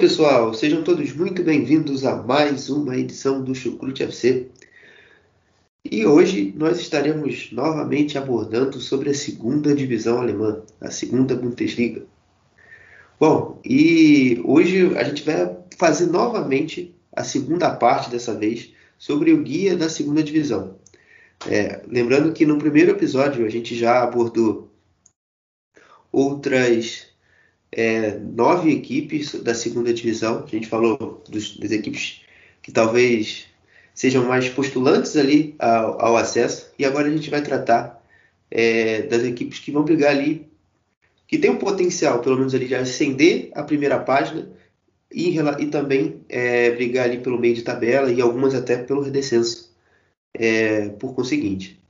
Pessoal, sejam todos muito bem-vindos a mais uma edição do Chucrute FC. E hoje nós estaremos novamente abordando sobre a segunda divisão alemã, a segunda Bundesliga. Bom, e hoje a gente vai fazer novamente a segunda parte dessa vez sobre o guia da segunda divisão. É, lembrando que no primeiro episódio a gente já abordou outras é, nove equipes da segunda divisão. A gente falou dos, das equipes que talvez sejam mais postulantes ali ao, ao acesso. E agora a gente vai tratar é, das equipes que vão brigar ali, que tem o potencial, pelo menos ali, de ascender a primeira página e, e também é, brigar ali pelo meio de tabela e algumas até pelo descenso, é, por conseguinte.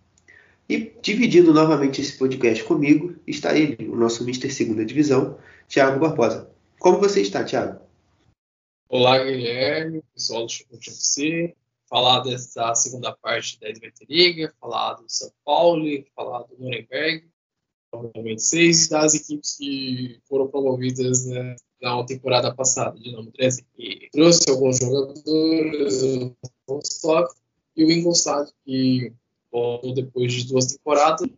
E dividindo novamente esse podcast comigo está ele, o nosso Mister Segunda Divisão, Thiago Barbosa. Como você está, Thiago? Olá, Guilherme, pessoal do Chucrute FC. Falar dessa segunda parte da Liga, falar do São Paulo, falar do Nuremberg, obviamente seis das equipes que foram promovidas né, na temporada passada, de nome 13. E trouxe alguns jogadores, o Stock e o Ingolstadt, que voltou depois de duas temporadas.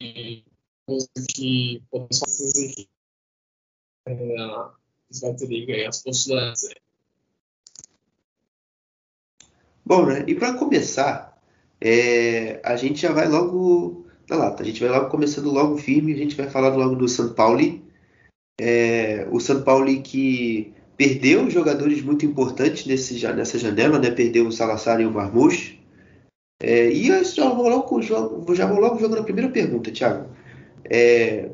E que essas equipes a Liga e as postulantes. Bom, né? E para começar, é, a gente já vai logo na lata. A gente vai logo começando logo firme. A gente vai falar logo do São Paulo. É, o São Paulo que perdeu jogadores muito importantes nesse, nessa janela, né? Perdeu o Salazar e o Marmouche. É, e eu já vou, logo, já vou logo jogando a primeira pergunta, Thiago. É,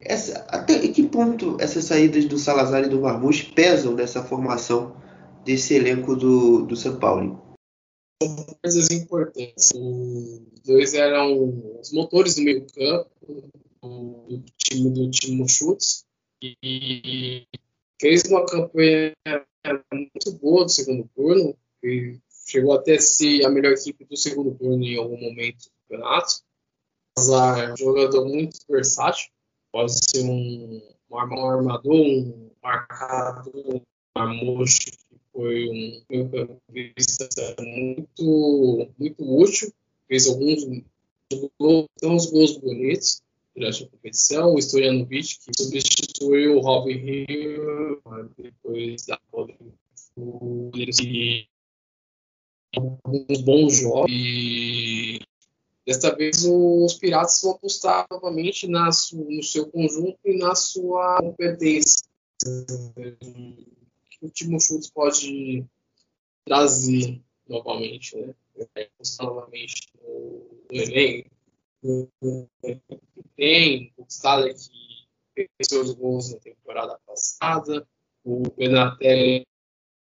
essa, até que ponto essas saídas do Salazar e do Marmouche pesam nessa formação desse elenco do, do São Paulo? São coisas importantes. Os dois eram os motores do meio campo do, time do time Chutes e fez uma campanha muito boa do segundo turno e chegou até a ser a melhor equipe do segundo turno em algum momento do campeonato. Salazar é um jogador muito versátil pode ser um, um armador, um marcador, um marmocho, que foi um meio-campista muito, muito útil, fez alguns uns gols bonitos durante a competição. O Stojanovic, que substituiu o Robin Hill depois da ele alguns bons jogos e Desta vez, os Piratas vão apostar novamente na no seu conjunto e na sua competência. Que o Timo Schultz pode trazer novamente, né? Apostar novamente no, no elenco. Tem, o Stade que fez seus gols na temporada passada, o Benatelli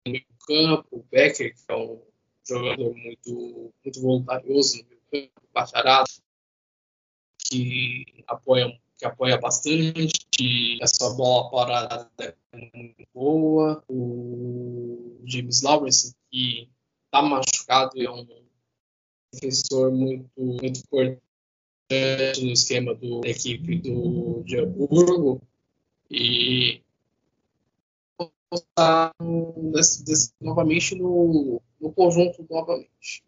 no campo, o Becker, que é um jogador muito, muito voluntarioso no meio Bacharado, que apoia, que apoia bastante, essa bola parada é muito boa, o James Lawrence, que está machucado e é um defensor muito, muito importante no esquema do, da equipe do Hamburgo, e novamente no, no conjunto novamente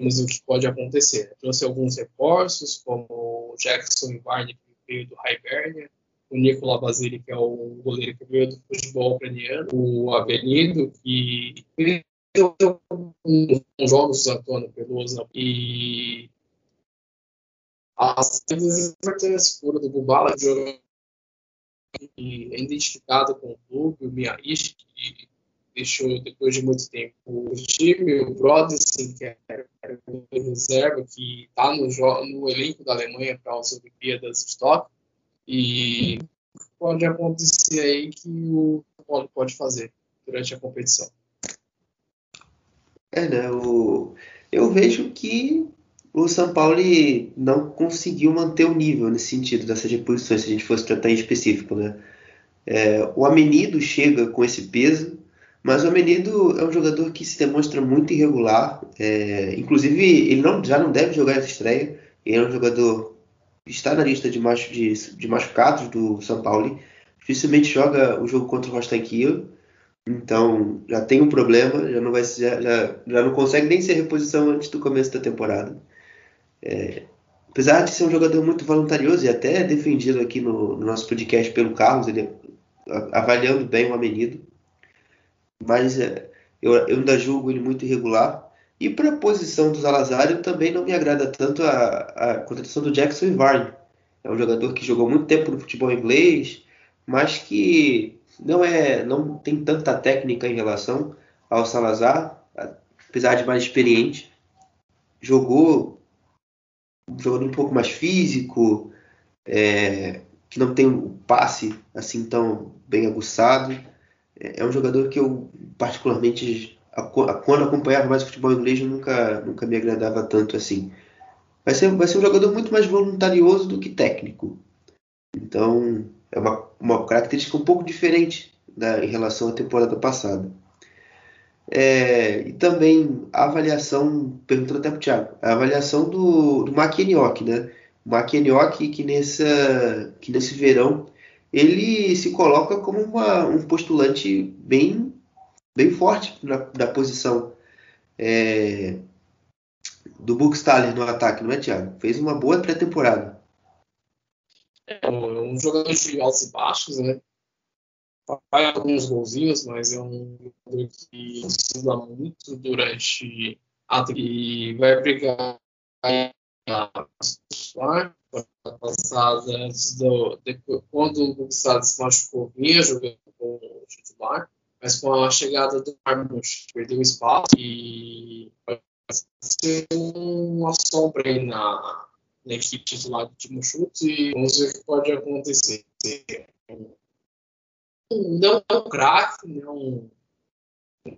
o que pode acontecer. Trouxe alguns reforços, como o Jackson Barney, que veio do Hibernia, o Nicola Basile, que é o goleiro que veio do futebol ucraniano, o Avenido, que veio com jogos do Antônio Peloso, e as importantes fora do Bubala, que é identificado com o clube, o Miyaishi, que deixou depois de muito tempo o time, o Brodessin, que era o reserva, que está no, no, elenco da Alemanha para as Olimpíadas de Tóquio, e pode acontecer aí que o Paulo pode fazer durante a competição. É, né? O... Eu vejo que o São Paulo não conseguiu manter o nível nesse sentido dessas reposições, se a gente fosse tratar em específico, né? É, o Amenido chega com esse peso, mas o Amenido é um jogador que se demonstra muito irregular. É, inclusive, ele não, já não deve jogar essa estreia. Ele é um jogador que está na lista de, machu, de, de machucados do São Paulo. Dificilmente joga o jogo contra o Rostan Kiel. Então, já tem um problema, já não, vai, já, já, já não consegue nem ser reposição antes do começo da temporada. É, apesar de ser um jogador muito voluntarioso e até defendido aqui no, no nosso podcast pelo Carlos, ele avaliando bem o Amenido, mas é, eu, eu ainda julgo ele muito irregular. E para a posição do Salazar, eu também não me agrada tanto a, a contratação do Jackson Ivarne. É um jogador que jogou muito tempo no futebol inglês, mas que não é não tem tanta técnica em relação ao Salazar, apesar de mais experiente. Jogou um um pouco mais físico, é, que não tem o passe assim tão bem aguçado. É, um jogador que eu particularmente quando acompanhava mais o futebol inglês nunca nunca me agradava tanto assim. Vai ser, vai ser um jogador muito mais voluntarioso do que técnico. Então, é uma, uma característica um pouco diferente da, em relação à temporada passada. É, e também a avaliação, perguntando até para o Thiago, a avaliação do, do Maquienioc, né? O Maquienioc que, nessa, que nesse verão ele se coloca como uma, um postulante bem, bem forte na, na posição é, do Buchstaller no ataque, não é, Thiago? Fez uma boa pré-temporada. É um jogador de altos e baixos, né? faz alguns golzinhos, mas é um jogador que oscila muito durante a e vai brigar passada antes do depois, quando o Gustavo se machucou vinha jogando com o titular mas com a chegada do Marmouche perdeu espaço e ser uma sombra aí na, na equipe titular do Timo Schultz e vamos ver o que pode acontecer. Não é um craque, não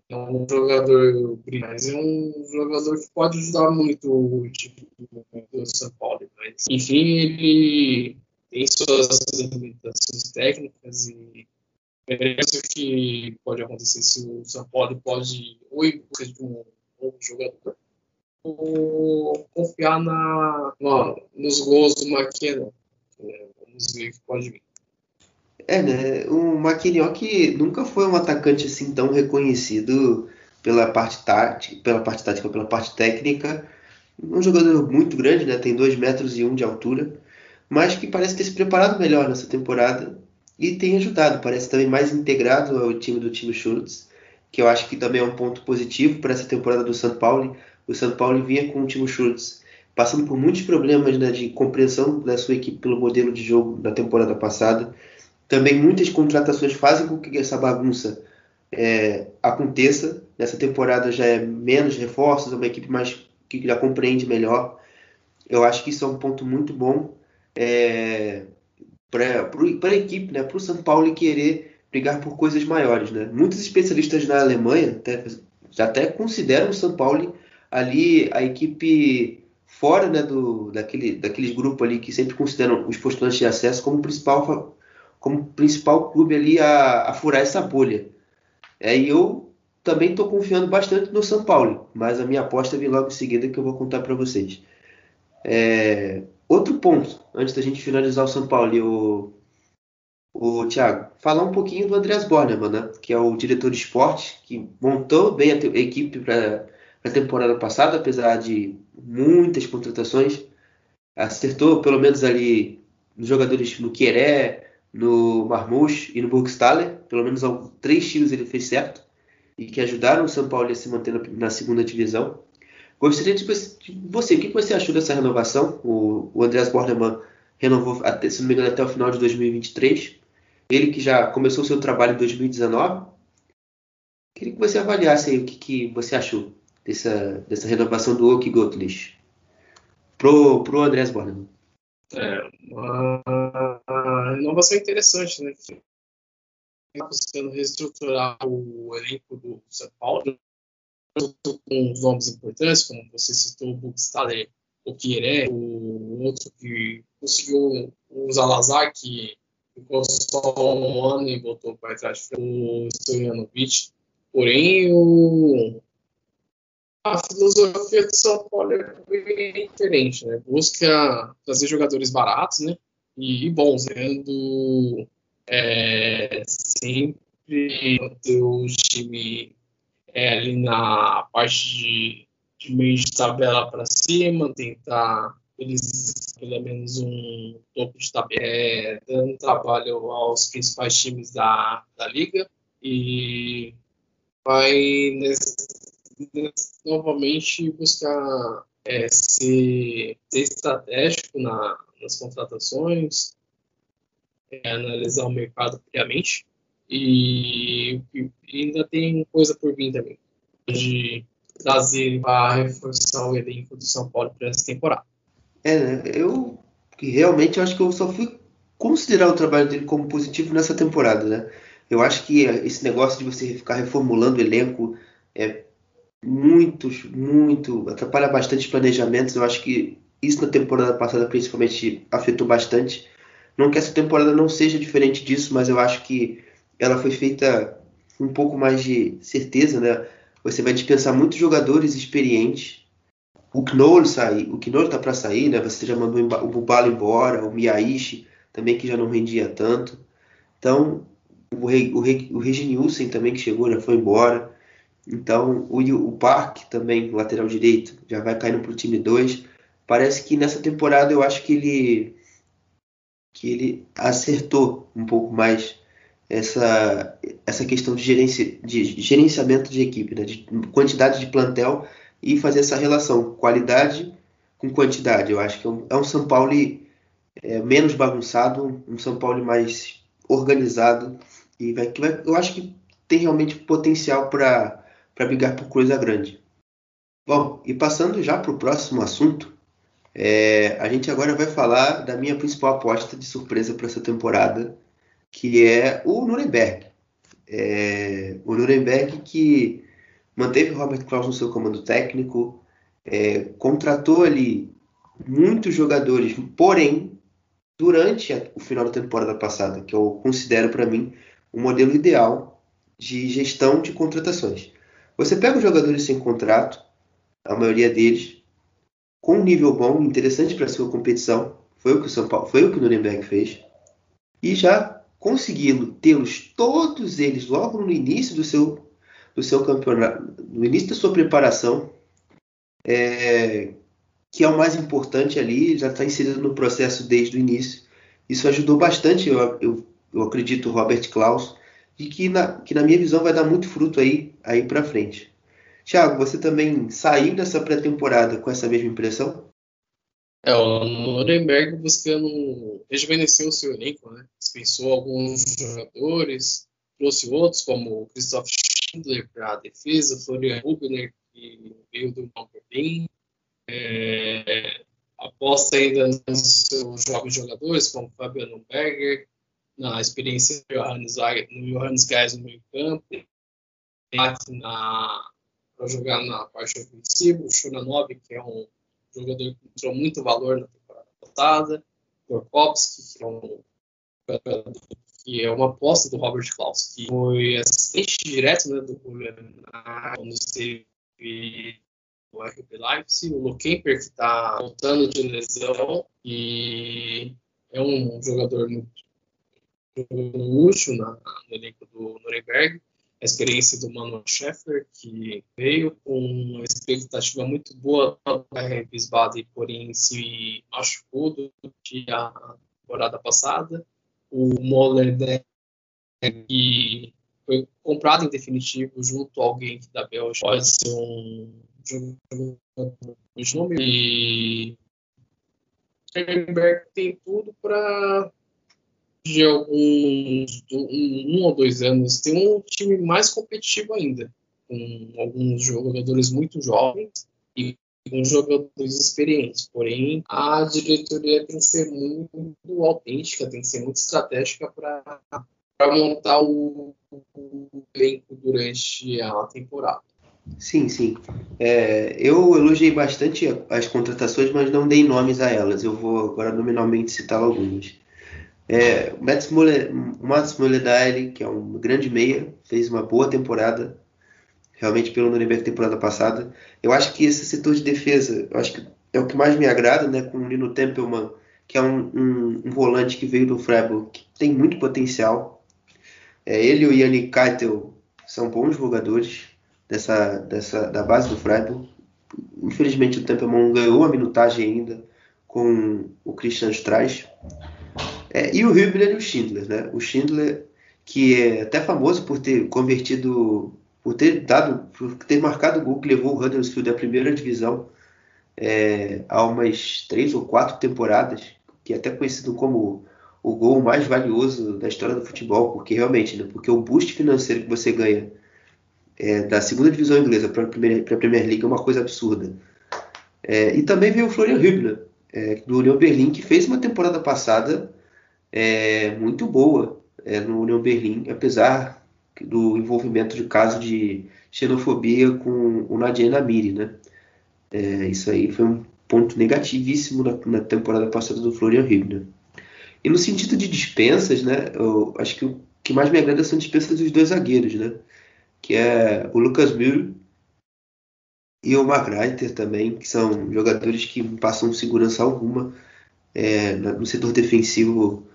é um jogador mas é um jogador que pode ajudar muito o time do São Paulo. Mas, enfim, ele tem suas limitações técnicas e penso que pode acontecer se o São Paulo pode ou ir busca de um novo jogador ou confiar na, nos gols do Maquena. Vamos ver o que pode vir. É, né? O Maquinhoc nunca foi um atacante assim tão reconhecido pela parte tática, pela parte tática, pela parte técnica. Um jogador muito grande, né? Tem 2 metros e um de altura, mas que parece ter se preparado melhor nessa temporada e tem ajudado. Parece também mais integrado ao time do time Schultz, que eu acho que também é um ponto positivo para essa temporada do São Paulo. O São Paulo vinha com o time Schultz passando por muitos problemas né, de compreensão da sua equipe pelo modelo de jogo da temporada passada também muitas contratações fazem com que essa bagunça é, aconteça. Nessa temporada já é menos reforços, é uma equipe mais que já compreende melhor. Eu acho que isso é um ponto muito bom é, para a equipe, né, para o São Paulo querer brigar por coisas maiores. Né? Muitos especialistas na Alemanha até, até consideram o São Paulo ali a equipe fora né, do, daquele, daqueles grupos ali que sempre consideram os postulantes de acesso como principal como principal clube ali a, a furar essa bolha. É, e eu também estou confiando bastante no São Paulo, mas a minha aposta vem logo em seguida que eu vou contar para vocês. É, outro ponto, antes da gente finalizar o São Paulo o, o Thiago, falar um pouquinho do Andreas Bornemann, né, que é o diretor de esporte, que montou bem a, a equipe para a temporada passada, apesar de muitas contratações, acertou pelo menos ali nos jogadores no Queré, no Marmouche e no Burgstaller, pelo menos três tiros ele fez certo e que ajudaram o São Paulo a se manter na, segunda divisão. Gostaria de, você, o que você achou dessa renovação? O, o Andreas Bornemann renovou, até, se não me engano, até o final de 2023. Ele que já começou seu trabalho em 2019. Queria que você avaliasse aí o que, que você achou dessa, dessa renovação do Oki Gottlieb pro, pro Andrés Bornemann. É, uma renovação interessante, né? Buscando reestruturar o elenco do São Paulo com nomes importantes, como você citou, o Buxtaler, o Pierre, o outro que conseguiu o Zalazar, que ficou só um ano e voltou para trás, o Stojanovic. Porém, o, a filosofia do São Paulo é bem diferente, né? Busca trazer jogadores baratos, né? E, e bons, sendo é, sempre manter o time é, ali na parte de, de meio de tabela para cima, tentar eles pelo menos um topo de tabela, dando trabalho aos principais times da, da liga e vai nesse, novamente buscar é, ser, ser, estratégico na, nas contratações, é, analisar o mercado friamente e, e, ainda tem coisa por vir também de trazer para reforçar o elenco do São Paulo para essa temporada. É, né? eu realmente acho que eu só fui considerar o trabalho dele como positivo nessa temporada, né? Eu acho que esse negócio de você ficar reformulando o elenco é muito, muito atrapalha bastante os planejamentos. Eu acho que isso na temporada passada principalmente afetou bastante. Não que essa temporada não seja diferente disso, mas eu acho que ela foi feita com um pouco mais de certeza, né? Você vai dispensar muitos jogadores experientes. O Knoll sai, o Knoll tá para sair, né? Você já mandou o Bubalo embora, o Miyaishi também que já não rendia tanto. Então, o, Reg, o, o também que chegou já foi embora. Então, o, o Park também, lateral direito, já vai caindo para o time 2. Parece que nessa temporada eu acho que ele que ele acertou um pouco mais essa, essa questão de, gerência, de gerenciamento de equipe, né? de quantidade de plantel e fazer essa relação qualidade com quantidade. Eu acho que é um, é um São Paulo é, menos bagunçado, um São Paulo mais organizado e vai, que vai, eu acho que tem realmente potencial para brigar por coisa grande. Bom, e passando já para o próximo assunto, é, a gente agora vai falar da minha principal aposta de surpresa para essa temporada, que é o Nuremberg. É, o Nuremberg que manteve o Robert Klaus no seu comando técnico, é, contratou ali muitos jogadores, porém, durante a, o final da temporada passada, que eu considero para mim um modelo ideal de gestão de contratações. Você pega os jogadores sem contrato, a maioria deles, com um nível bom, interessante para a sua competição, foi o que o São Paulo, foi o que o Nuremberg fez, e já conseguindo tê-los todos eles logo no início do seu do seu campeonato, no início da sua preparação, é, que é o mais importante ali, já está inserido no processo desde o início. Isso ajudou bastante, eu, eu, eu acredito, Robert Klaus, e que na, que na minha visão vai dar muito fruto aí, aí para frente. Thiago, você também saiu dessa pré-temporada com essa mesma impressão? É, o Nuremberg buscando rejuvenescer o seu elenco, né? Dispensou alguns jogadores, trouxe outros, como o Christoph Schindler para a defesa, Florian Hubner, que veio do Berlim. É, aposta ainda nos seus jovens jogadores, como Fabiano Berger, na experiência do Johannes, Johannes Geis no meio campo, para jogar na parte ofensiva, o Shuranov, que é um jogador que mostrou muito valor na temporada passada, Gorkovski, que é um que é uma aposta do Robert Klaus, que foi assistente direto né, do quando esteve o RB Leipzig, o Lokemper, que está voltando de lesão e é um jogador muito útil na, no elenco do Nuremberg a experiência do Manuel Scheffer, que veio com uma expectativa muito boa para Wiesbaden, porém se machucou durante a temporada passada. O Moller, né, que foi comprado em definitivo junto a alguém da Bélgica, pode ser um jogador de nome. E Sternberg tem tudo para de alguns um, um, ou dois anos tem um time mais competitivo ainda, com alguns jogadores muito jovens e com jogadores experientes. Porém, a diretoria tem que ser muito autêntica, tem que ser muito estratégica para montar o, o elenco durante a temporada. Sim, sim. É, eu elogiei bastante as contratações, mas não dei nomes a elas. Eu vou agora nominalmente citar algumas. É, o Mats Mulledal, que é um grande meia, fez uma boa temporada, realmente pelo Nuremberg temporada passada. Eu acho que esse setor de defesa, eu acho que é o que mais me agrada, né, com o Nino Tempelman, que é um, um, um volante que veio do Freiburg, que tem muito potencial. É, ele e o Yannick Keitel são bons jogadores dessa, dessa, da base do Freiburg. Infelizmente o Tempelman ganhou a minutagem ainda com o Christian Streich. É, e o Hübner e o Schindler, né? O Schindler, que é até famoso por ter convertido, por ter dado, por ter marcado o gol que levou o Huddersfield à primeira divisão é, há umas três ou quatro temporadas, que é até conhecido como o gol mais valioso da história do futebol, porque realmente, né? Porque o boost financeiro que você ganha é, da segunda divisão inglesa para a Premier League é uma coisa absurda. É, e também veio o Florian Hübner, é, do União Berlim, que fez uma temporada passada é, muito boa é, no União Berlim, apesar do envolvimento de caso de xenofobia com o Nadia Namiri, né? É, isso aí foi um ponto negativíssimo na, na temporada passada do Florian Hübner. E no sentido de dispensas, né? Eu acho que o que mais me agrada são dispensas dos dois zagueiros, né? Que é o Lucas Muro e o Magreiter também, que são jogadores que passam segurança alguma é, no setor defensivo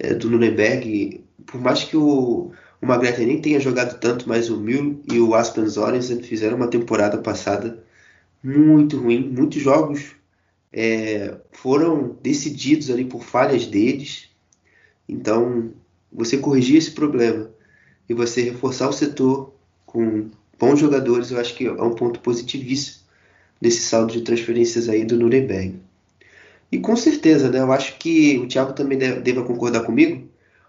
é, do Nuremberg, por mais que o, o nem tenha jogado tanto, mas o Mil e o Aspen Sorensen fizeram uma temporada passada muito ruim. Muitos jogos é, foram decididos ali por falhas deles. Então, você corrigir esse problema e você reforçar o setor com bons jogadores, eu acho que é um ponto positivíssimo nesse saldo de transferências aí do Nuremberg. E com certeza, né, eu acho que o Thiago também deve concordar comigo,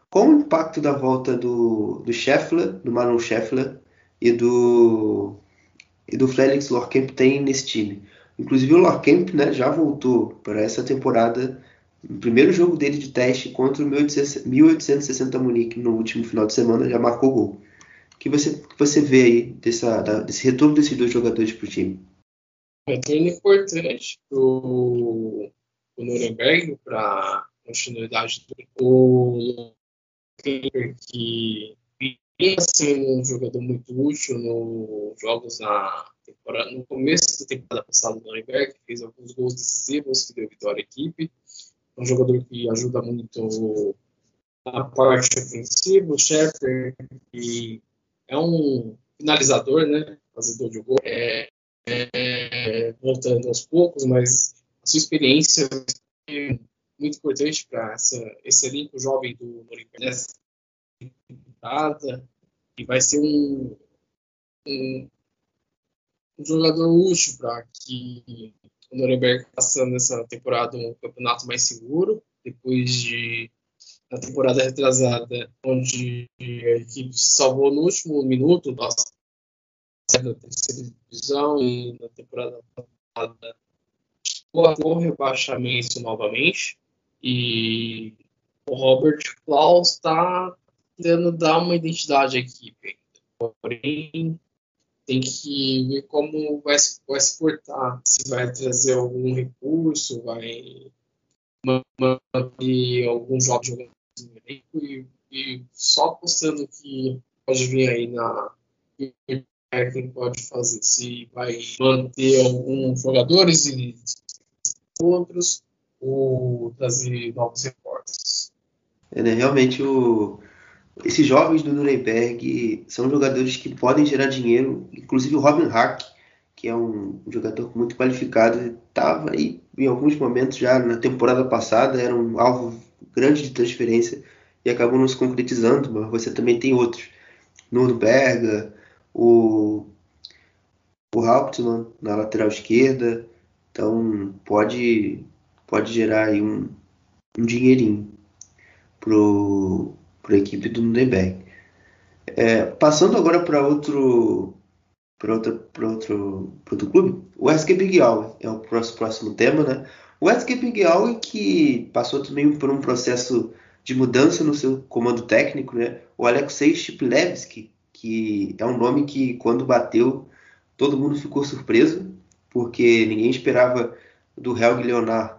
com o impacto da volta do, do Scheffler, do Marlon Scheffler e do, e do Felix Lorkemp tem nesse time. Inclusive o Lorkemp né, já voltou para essa temporada, no primeiro jogo dele de teste contra o 1860 Munique no último final de semana, já marcou gol. O que você, que você vê aí dessa, da, desse retorno desses dois jogadores para o time? Retorno importante pro o Nuremberg para continuidade do o que vinha sendo um jogador muito útil nos jogos na temporada, no começo da temporada passada do Nuremberg, fez alguns gols decisivos que deu vitória à equipe. Um jogador que ajuda muito na parte ofensiva, o Shepard, que é um finalizador, né? Fazedor de gol. É, é, voltando aos poucos, mas sua experiência é muito importante para esse elenco jovem do nessa temporada e vai ser um, um, um jogador útil para que o Nuremberg passando nessa temporada um campeonato mais seguro depois de na temporada retrasada onde a equipe se salvou no último minuto da terceira divisão e na temporada passada o rebaixamento novamente e o Robert Klaus está tentando dar uma identidade à equipe. Porém, tem que ver como vai, vai se portar. Se vai trazer algum recurso, vai manter alguns jogando no elenco e, e só apostando que pode vir aí na quem pode fazer se vai manter alguns jogadores e outros, ou trazer novos reforços. É, né, realmente, o, esses jovens do Nuremberg são jogadores que podem gerar dinheiro, inclusive o Robin Hack, que é um jogador muito qualificado, estava aí em alguns momentos já na temporada passada, era um alvo grande de transferência e acabou não se concretizando, mas você também tem outros. Nürnberger, o, o Hauptmann na lateral esquerda, então pode, pode gerar aí um, um dinheirinho. pro, pro equipe do Nuremberg. É, passando agora para outro para outro, pra outro, pra outro clube, o SK Big é o próximo, próximo tema, né? O SK Big que passou também por um processo de mudança no seu comando técnico, né? O Alexei Shiplevsky, que é um nome que quando bateu todo mundo ficou surpreso, porque ninguém esperava do Helg Leonard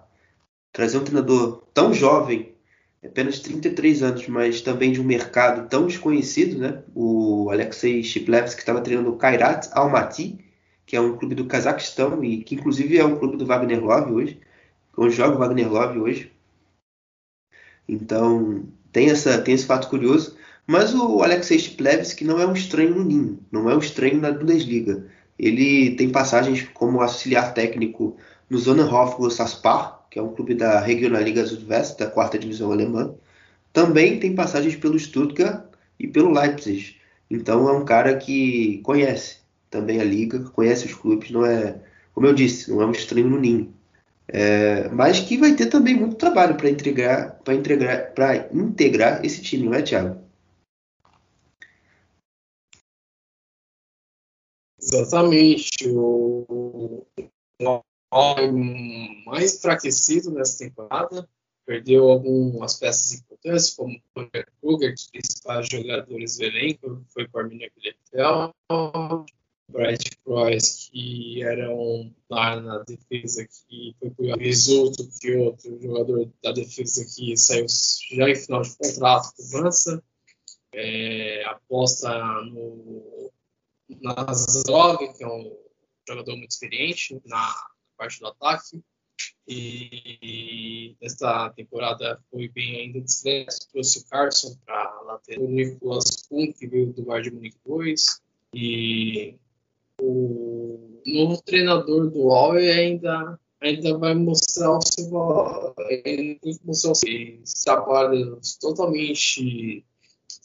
trazer um treinador tão jovem, apenas 33 anos, mas também de um mercado tão desconhecido, né? O Alexei Shiplevsky estava treinando o Kairat Almaty, que é um clube do Cazaquistão e que inclusive é um clube do Wagner Love hoje, onde joga o Wagner Love hoje. Então, tem, essa, tem esse fato curioso. Mas o Alexei Shiplevsky não é um estranho no ninho, não é um estranho na Bundesliga. Ele tem passagens como auxiliar técnico no Sonnenhof Saspar, que é um clube da Regionalliga Südwest, da quarta divisão alemã. Também tem passagens pelo Stuttgart e pelo Leipzig. Então é um cara que conhece também a liga, conhece os clubes, não é, como eu disse, não é um estranho no ninho. É, mas que vai ter também muito trabalho para integrar, para integrar, para integrar esse time, não é, Thiago? Exatamente. O, o mais enfraquecido nessa temporada perdeu algumas peças importantes, como o Kruger, os principais jogadores do elenco, foi para a Arminia Bright Cross, que era um lá na defesa que foi por Risoto, que outro jogador da defesa que saiu já em final de contrato com o Mansa. É, aposta no Nazarov, que é um jogador muito experiente na parte do ataque. E nesta temporada foi bem ainda discreto. Trouxe o Carson para lateral, o Nicolas Kuhn, que veio do Bayern de Munique 2. E o novo treinador do Huawei ainda ainda vai mostrar o seu ele tem que mostrar os trabalhos totalmente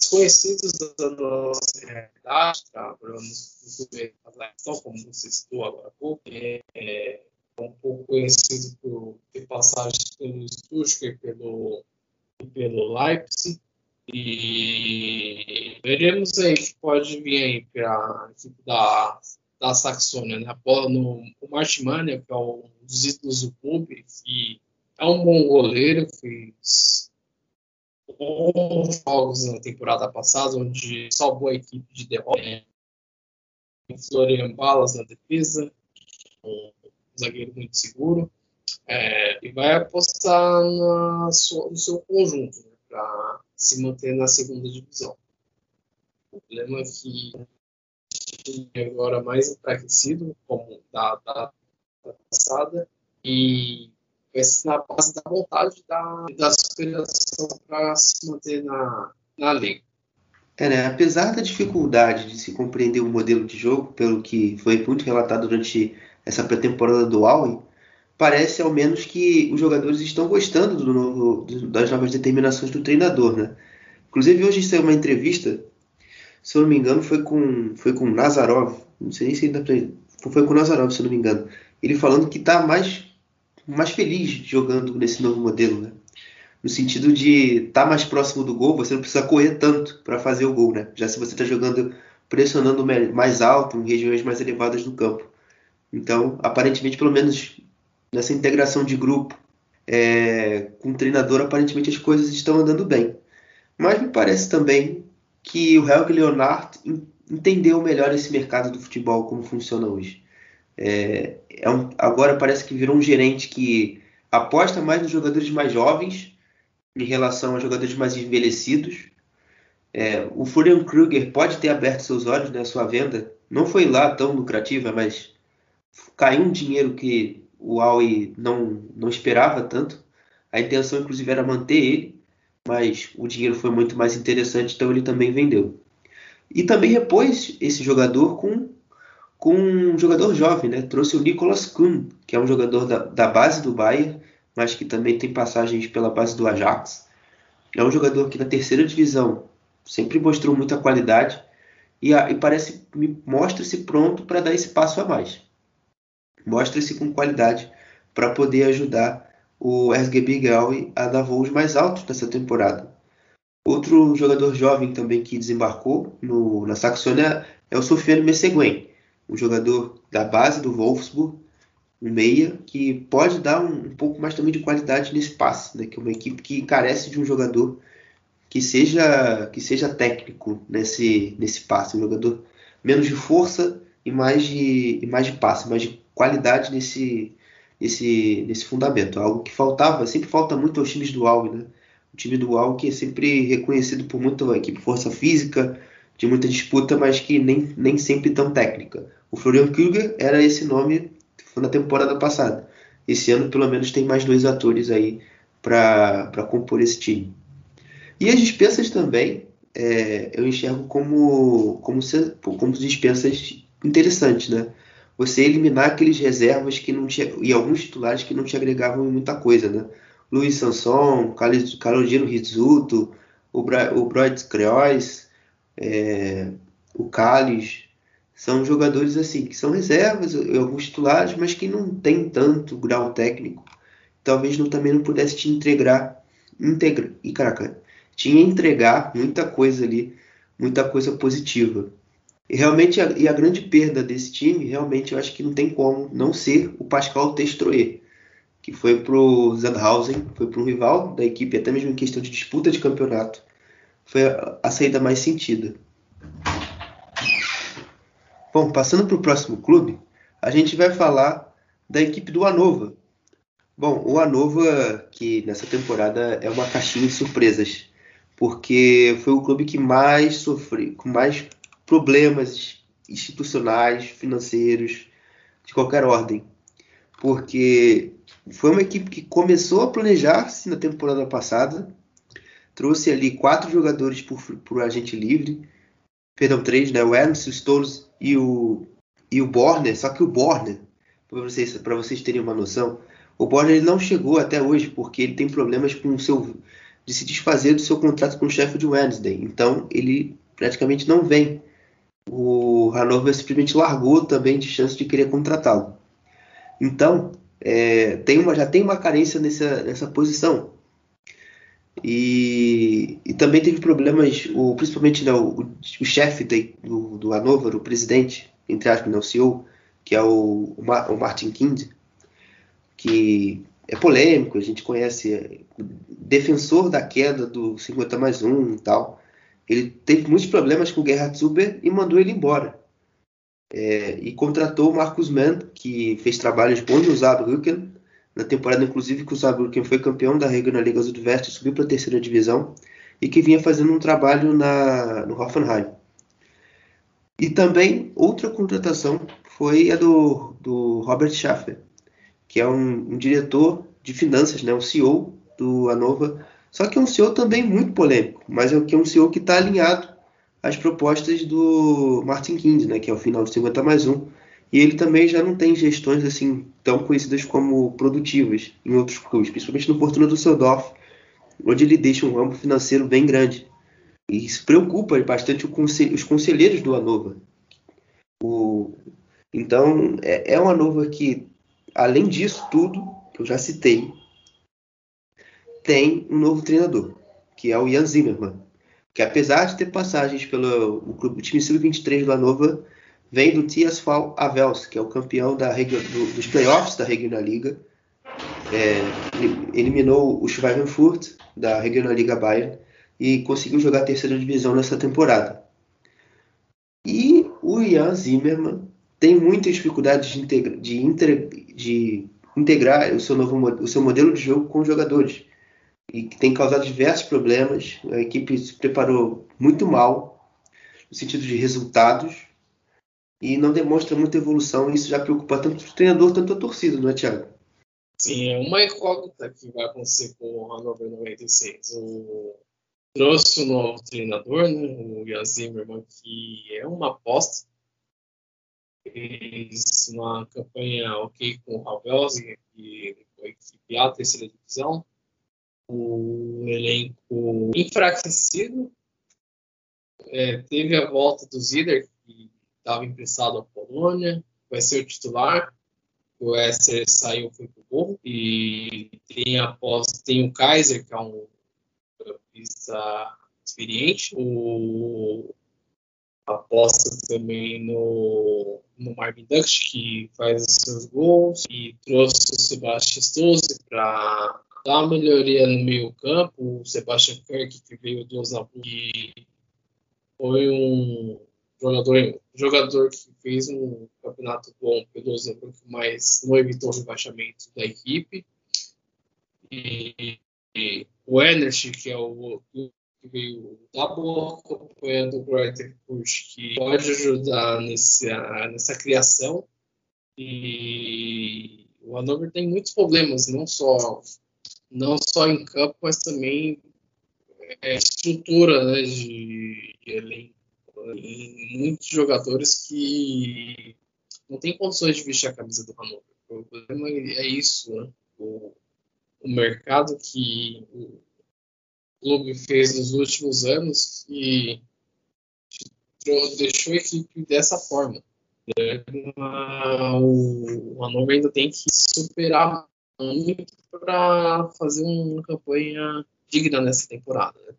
desconhecidos da nossa realidade, trabalhamos no governo como você citou agora há pouco, é, é um pouco conhecido por ter passagens pelo Stuttgart pelo, pelo Leipzig, e veremos aí que pode vir aí para a equipe da da Saxônia, né? No, o Martimania, que é um dos ídolos do clube, que é um bom goleiro, fez bons jogos na temporada passada, onde salvou a equipe de derrota. Né? Florian Balas na defesa, um zagueiro muito seguro, é, e vai apostar na sua, no seu conjunto né, para se manter na segunda divisão. O problema é que agora mais enfraquecido, como da, da, da passada, e vai ser na base da vontade da, da superação para se manter na, na liga. É, né? Apesar da dificuldade de se compreender o modelo de jogo, pelo que foi muito relatado durante essa pré-temporada do Aue, parece ao menos que os jogadores estão gostando do novo, das novas determinações do treinador, né? Inclusive hoje saiu uma entrevista se eu não me engano, foi com, foi com Nazarov. Não sei nem se ainda foi com Nazarov, se eu não me engano. Ele falando que está mais, mais feliz jogando nesse novo modelo, né? No sentido de estar tá mais próximo do gol, você não precisa correr tanto para fazer o gol, né? Já se você está jogando pressionando mais alto, em regiões mais elevadas do campo. Então, aparentemente, pelo menos nessa integração de grupo é, com o treinador, aparentemente as coisas estão andando bem. Mas me parece também que o Helge Leonard entendeu melhor esse mercado do futebol, como funciona hoje. É, é um, agora parece que virou um gerente que aposta mais nos jogadores mais jovens em relação aos jogadores mais envelhecidos. É, o Florian Kruger pode ter aberto seus olhos na né, sua venda. Não foi lá tão lucrativa, mas caiu um dinheiro que o Aue não, não esperava tanto. A intenção, inclusive, era manter ele mas o dinheiro foi muito mais interessante, então ele também vendeu. E também repôs esse jogador com, com um jogador jovem, né? Trouxe o Nicolas Kuhn, que é um jogador da, da base do Bayern, mas que também tem passagens pela base do Ajax. É um jogador que na terceira divisão sempre mostrou muita qualidade e, e parece mostra-se pronto para dar esse passo a mais. Mostra-se com qualidade para poder ajudar o SGB Gaui a dar voos mais altos nessa temporada. Outro jogador jovem também que desembarcou no, na Saxônia é o Sofiane Messeguen, um jogador da base do Wolfsburg, um meia, que pode dar um, um, pouco mais também de qualidade nesse passe, né? que é uma equipe que carece de um jogador que seja, que seja técnico nesse, nesse passe, um jogador menos de força e mais de, e mais de passe, mais de qualidade nesse, nesse, nesse fundamento. Algo que faltava, sempre falta muito aos times do Alves, né? O time do Al que é sempre reconhecido por muita equipe força física, de muita disputa, mas que nem, nem sempre tão técnica. O Florian Krüger era esse nome na temporada passada. Esse ano, pelo menos, tem mais dois atores aí para compor esse time. E as dispensas também, é, eu enxergo como, como, como dispensas interessantes, né? Você eliminar aqueles reservas que não e alguns titulares que não te agregavam muita coisa, né? Luiz Sanson, Carolino Rizzuto, o, Bra o é, o Calles, são jogadores assim que são reservas, alguns titulares, mas que não tem tanto grau técnico. Talvez não, também não pudesse te entregar, integra, e caraca, tinha entregar muita coisa ali, muita coisa positiva. E realmente, a, e a grande perda desse time, realmente eu acho que não tem como não ser o Pascal Testroer que foi para o Sandhausen, foi para um rival da equipe, até mesmo em questão de disputa de campeonato, foi a, a saída mais sentida. Bom, passando para o próximo clube, a gente vai falar da equipe do Anova. Bom, o Anova, que nessa temporada é uma caixinha de surpresas, porque foi o clube que mais sofreu, com mais problemas institucionais, financeiros, de qualquer ordem. Porque foi uma equipe que começou a planejar-se na temporada passada, trouxe ali quatro jogadores por, por agente livre, perdão, três, né? O Ernst, o e o, e o Borner, só que o Borner, para vocês, vocês terem uma noção, o Borner não chegou até hoje porque ele tem problemas com o seu de se desfazer do seu contrato com o chefe de Wednesday. Então ele praticamente não vem. O Hanover simplesmente largou também de chance de querer contratá-lo. Então, é, tem uma, já tem uma carência nessa, nessa posição. E, e também teve problemas, o, principalmente né, o, o chefe do, do Hanover, o presidente, entre aspas, né, o CEO, que é o, o Martin Kind, que é polêmico, a gente conhece, é, defensor da queda do 50 mais 1 e tal. Ele teve muitos problemas com o Gerhard Zuber e mandou ele embora. É, e contratou o Marcus Mann, que fez trabalhos bons no Saarbrücken, na temporada inclusive que o Saarbrücken foi campeão da Regional Liga Südwest, subiu para a terceira divisão, e que vinha fazendo um trabalho na, no Hoffenheim. E também outra contratação foi a do, do Robert Schaffer, que é um, um diretor de finanças, né, um CEO do Anova, só que é um CEO também muito polêmico, mas é, é um CEO que está alinhado as propostas do Martin Kind, né, que é o final de 50 mais 1. E ele também já não tem gestões assim tão conhecidas como produtivas em outros clubes, principalmente no Fortuna do Düsseldorf, onde ele deixa um ramo financeiro bem grande. E isso preocupa bastante consel os conselheiros do Anova. O... Então, é, é uma Anova que, além disso tudo que eu já citei, tem um novo treinador, que é o Jan Zimmermann que apesar de ter passagens pelo o, clube, o time sub-23 do Anova, vem do TSV Avels, que é o campeão da, do, dos playoffs da Regional Liga. É, eliminou o Schweinfurt da Regional Liga Bayern e conseguiu jogar a terceira divisão nessa temporada. E o Jan Zimmermann tem muitas dificuldades de, integra de, de integrar o seu, novo, o seu modelo de jogo com os jogadores e que tem causado diversos problemas. A equipe se preparou muito mal no sentido de resultados e não demonstra muita evolução. E isso já preocupa tanto o treinador quanto a torcida, não é, Thiago? Sim, é uma incógnita que vai acontecer com o Hannover 96. O... Trouxe um novo treinador, né, o Jan Zimmermann, que é uma aposta. Fez uma campanha ok com o Halvelsen, que foi equipe A, terceira divisão um elenco enfraquecido. É, teve a volta do Zider, que estava emprestado à Polônia, vai ser o titular. O Esser saiu, foi pro gol. E tem, após, tem o Kaiser, que é um campista experiente. O aposta também no, no Marvin Dux, que faz os seus gols, e trouxe o Sebastian Stose para dar uma melhoria no meio campo. O Sebastian Kirk, que veio do Osnabrück, que foi um jogador, jogador que fez um campeonato bom pelo Osnabrück, mas não evitou o rebaixamento da equipe. E, e o Energy, que é o que veio da boa campanha do Greuther Push, que pode ajudar nessa, nessa criação. E o Hannover tem muitos problemas, não só, não só em campo, mas também é, estrutura né, de, de elenco. Muitos jogadores que não têm condições de vestir a camisa do Hannover. O problema é isso, né? o, o mercado que o, clube fez nos últimos anos que deixou a equipe dessa forma. O Hannover ainda tem que superar muito para fazer uma campanha digna nessa temporada. Né?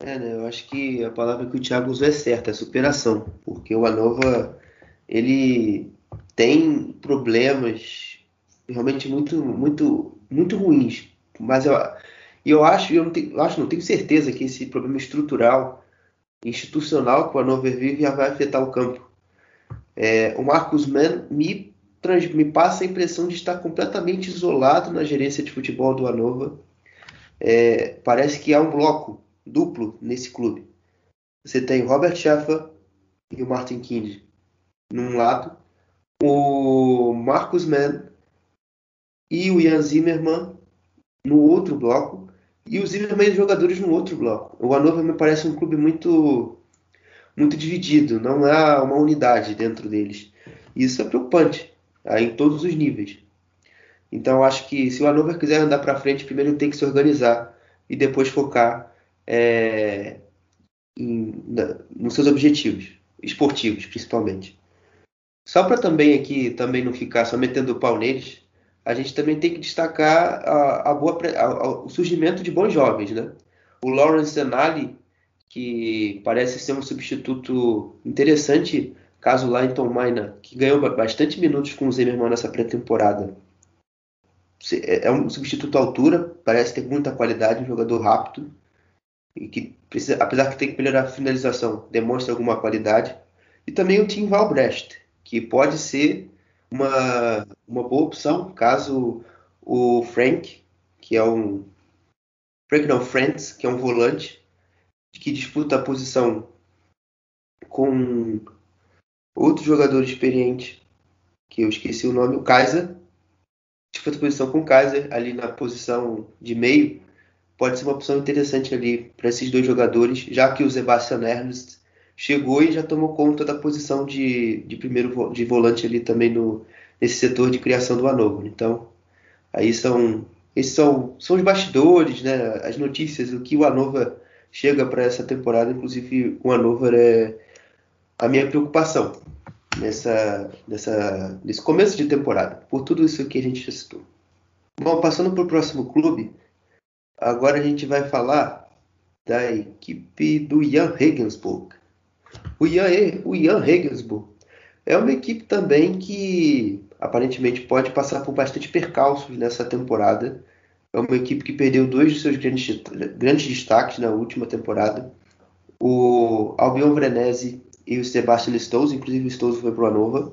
É, né? Eu acho que a palavra que o Thiago usou é certa, é superação, porque o Anova ele tem problemas realmente muito, muito, muito ruins, mas eu, eu acho, eu não tenho, eu acho, não tenho certeza que esse problema estrutural, institucional que o Hannover vive já vai afetar o campo. É, o Marcos Mann me, me passa a impressão de estar completamente isolado na gerência de futebol do Hannover. É, parece que há um bloco duplo nesse clube. Você tem Robert Schaffer e o Martin Kind num lado, o Marcos Mann e o Jan Zimmermann no outro bloco, e os Zimmermann jogadores no outro bloco. O Hannover me parece um clube muito muito dividido, não há uma unidade dentro deles. Isso é preocupante, tá? em todos os níveis. Então acho que se o Hannover quiser andar para frente, primeiro tem que se organizar e depois focar é, em, na, nos seus objetivos, esportivos principalmente. Só para também aqui também não ficar só metendo o pau neles, a gente também tem que destacar a, a boa, a, o surgimento de bons jovens, né? O Lawrence Denali, que parece ser um substituto interessante, caso lá em Maina, que ganhou bastante minutos com o Zimmermann nessa pré-temporada. É, é um substituto à altura, parece ter muita qualidade, um jogador rápido, e que precisa, apesar que tem que melhorar a finalização, demonstra alguma qualidade. E também o Tim Valbrecht, que pode ser uma, uma boa opção caso o Frank, que é um. Frank não, Friends, que é um volante que disputa a posição com outro jogador experiente, que eu esqueci o nome, o Kaiser. Disputa a posição com o Kaiser ali na posição de meio. Pode ser uma opção interessante ali para esses dois jogadores, já que o Sebastian Ernst chegou e já tomou conta da posição de, de primeiro de volante ali também no, nesse setor de criação do Hannover. Então, aí são esses são, são os bastidores, né, as notícias, o que o Hannover chega para essa temporada. Inclusive, o Hannover é a minha preocupação nessa, nessa, nesse começo de temporada, por tudo isso que a gente já citou. Bom, passando para o próximo clube, agora a gente vai falar da equipe do Jan Regensburg. O Jan, o Jan Regensburg é uma equipe também que aparentemente pode passar por bastante percalços nessa temporada. É uma equipe que perdeu dois de seus grandes, grandes destaques na última temporada. O Albion Vrenese e o Sebastian Stolz, inclusive o Stolz foi para o Anova.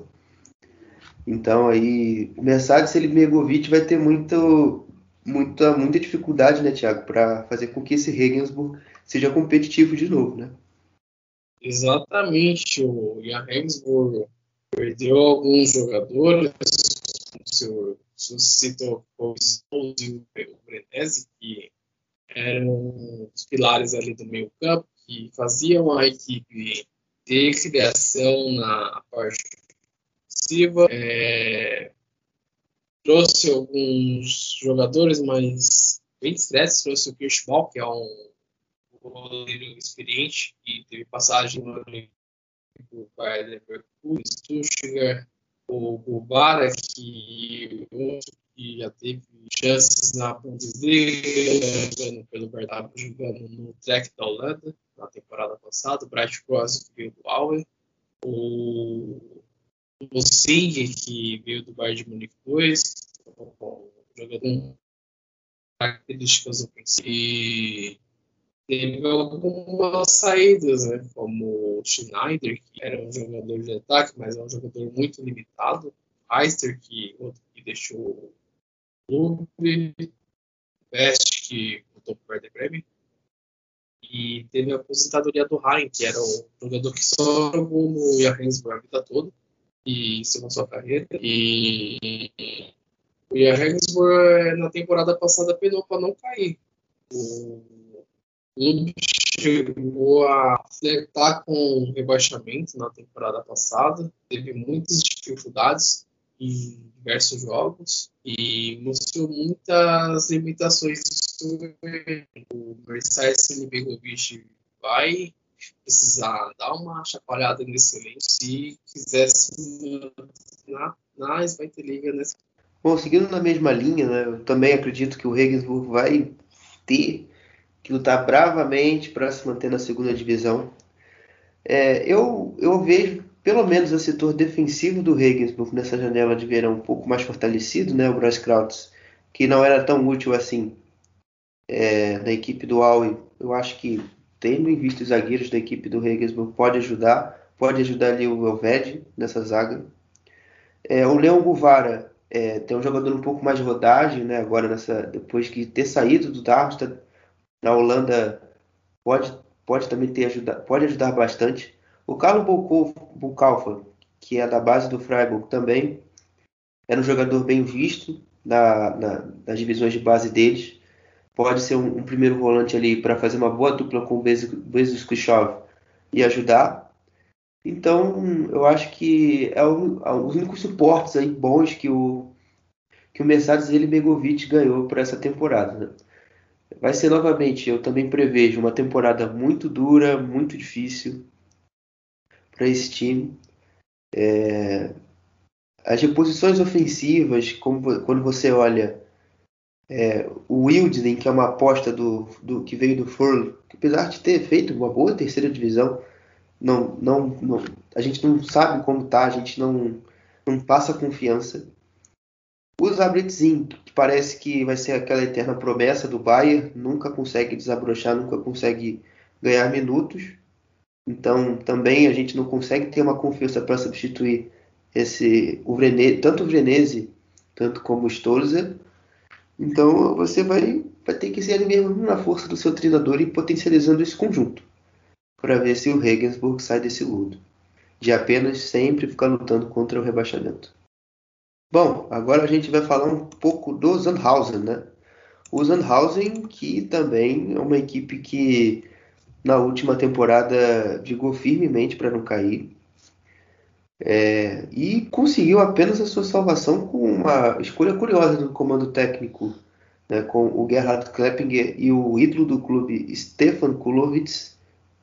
Então aí o Mercedes Begovic vai ter muito, muita, muita dificuldade, né, Thiago, para fazer com que esse Regensburg seja competitivo de novo, né? Exatamente, o Regensburg perdeu alguns jogadores, o senhor citou o e o Brenese, que eram os pilares ali do meio campo, que faziam a equipe ter criação na parte ofensiva. É, trouxe alguns jogadores mais bem discretos, trouxe o Kirschball, que é um goleiro experiente, que teve passagem no o Bayer Leverkusen, Stuttgart, o Barak e que já teve chances na Bundesliga, jogando pelo Werder, jogando no Trek da Holanda na temporada passada, o Bright Cross que veio do Auer, o, o Singh que veio do Bayern de Munique 2, jogador características ofensivas. E teve algumas saídas, né? Como o Schneider, que era um jogador de ataque, mas é um jogador muito limitado. Heister, que, que deixou o clube. Best, que voltou para o Werder Bremen. E teve a aposentadoria do Ryan, que era o jogador que só jogou no Johannesburg a vida toda e encerrou sua carreira. E o Johannesburg, na temporada passada, penou para não cair. O clube chegou a flertar com rebaixamento na temporada passada, teve muitas dificuldades em diversos jogos e mostrou muitas limitações. O Mercedes Begovic vai precisar dar uma chacoalhada nesse elenco se quisesse na, na Svite Liga nessa. Bom, seguindo na mesma linha, né, eu também acredito que o Regensburg vai ter que lutar bravamente para se manter na segunda divisão. É, eu, eu vejo pelo menos o setor defensivo do Regensburg nessa janela de verão um pouco mais fortalecido, né, o Bryce Krauts, que não era tão útil assim é, na equipe do Aue. Eu acho que tendo em vista os zagueiros da equipe do Regensburg pode ajudar, pode ajudar ali o Elved nessa zaga. É, o Leão Guvara é, tem um jogador um pouco mais de rodagem, né, agora nessa, depois que ter saído do Darmstadt na Holanda pode, pode também ter ajudado, pode ajudar bastante. O Carlos Bukalfa, que é da base do Freiburg também, era um jogador bem visto na, na, nas divisões de base deles. Pode ser um, um primeiro volante ali para fazer uma boa dupla com o Bezos Kushov e ajudar. Então, eu acho que é o, é os únicos suportes aí bons que o, que o Mercedes ele Begovic ganhou para essa temporada. Né? Vai ser novamente, eu também prevejo uma temporada muito dura, muito difícil para esse time. É, as reposições ofensivas, como, quando você olha é, o Wilding, que é uma aposta do, do que veio do Furl, que apesar de ter feito uma boa terceira divisão, não, não, não a gente não sabe como tá, a gente não, não passa confiança. O Zabritzin, que parece que vai ser aquela eterna promessa do Bayern, nunca consegue desabrochar, nunca consegue ganhar minutos. Então, também a gente não consegue ter uma confiança para substituir esse o Vrenese, tanto o Vrenese, tanto como o Stolzer. Então, você vai, vai ter que ser ali mesmo na força do seu treinador e potencializando esse conjunto para ver se o Regensburg sai desse ludo, de apenas sempre ficar lutando contra o rebaixamento. Bom, agora a gente vai falar um pouco do Sandhausen, né? O Sandhausen, que também é uma equipe que na última temporada brigou firmemente para não cair. É, e conseguiu apenas a sua salvação com uma escolha curiosa do comando técnico, né, com o Gerhard Kleppinger e o ídolo do clube Stefan Kulowitz,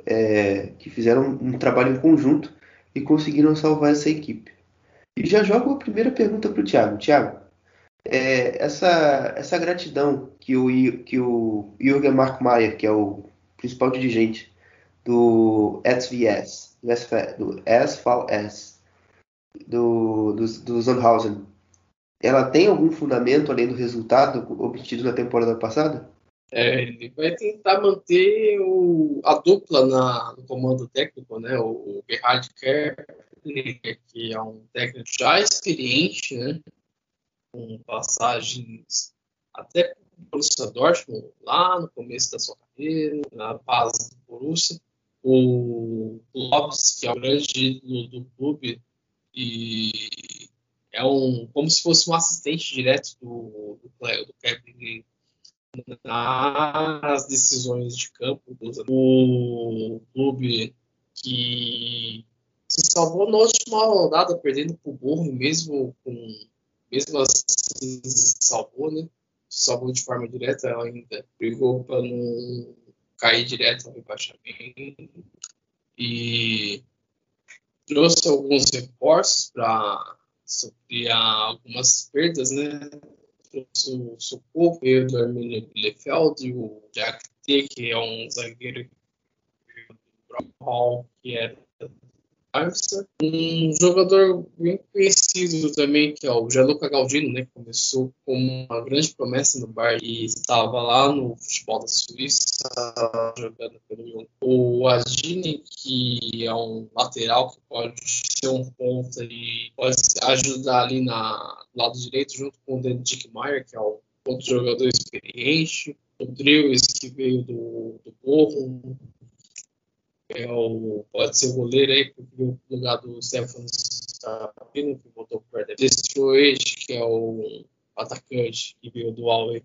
é, que fizeram um trabalho em conjunto e conseguiram salvar essa equipe. E já jogo a primeira pergunta para o Thiago. Thiago, é, essa, essa gratidão que o, que o Jürgen Markmeier, que é o principal dirigente do SVS, do SVS, do, do, do Sandhausen, ela tem algum fundamento além do resultado obtido na temporada passada? É, ele vai tentar manter o, a dupla na, no comando técnico, né? O, o Gerhard Kerr, que é um técnico já experiente, né? Com passagens até Borussia Dortmund, lá no começo da sua carreira, na base do Borussia. O Lopes, que é o grande do clube, e é um como se fosse um assistente direto do, do, do Kevin nas decisões de campo. O clube que se salvou na última rodada, perdendo para o Burro, mesmo com mesmo assim se salvou, né? salvou de forma direta ainda, brigou para não cair direto no rebaixamento e trouxe alguns reforços para suprir algumas perdas, né? trouxe o Socorro, do Arminio Bielefeld, o Jack T, que é um zagueiro do Hall, que era um jogador bem conhecido também, que é o Gianluca Galdino, né? Começou como uma grande promessa no Bar e estava lá no futebol da Suíça, jogando pelo O Agini, que é um lateral que pode ser um ponta e pode ajudar ali na lado direito, junto com o Dick Meyer, que é um outro jogador experiente. O Drewis, que veio do, do Borro, é o, pode ser o goleiro aí, que no lugar do Stefano Sapino, que voltou para o Destroy, que é o atacante que veio do Huawei.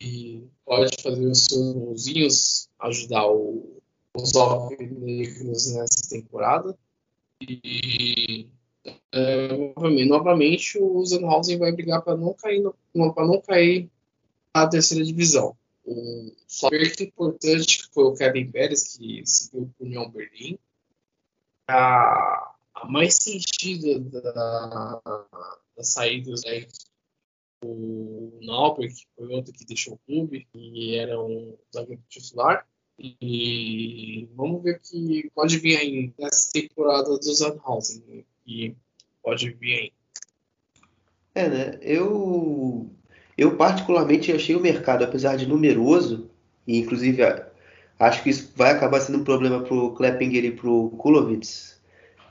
E pode fazer os seus ajudar o, os alvinegros nessa temporada. E é, novamente, o Zenhausen vai brigar para não cair para não cair na terceira divisão. Um só perda importante que foi o Kevin Pérez, que seguiu o União Berlim. A mais sentida da, das saídas é o Nauper, que foi outro que deixou o clube, e era um zagueiro titular. E vamos ver que pode vir aí nessa temporada do Sandhausen, que pode vir aí. É, né? Eu eu, particularmente, achei o mercado, apesar de numeroso, e inclusive acho que isso vai acabar sendo um problema para o Kleppinger e para o Kulovitz,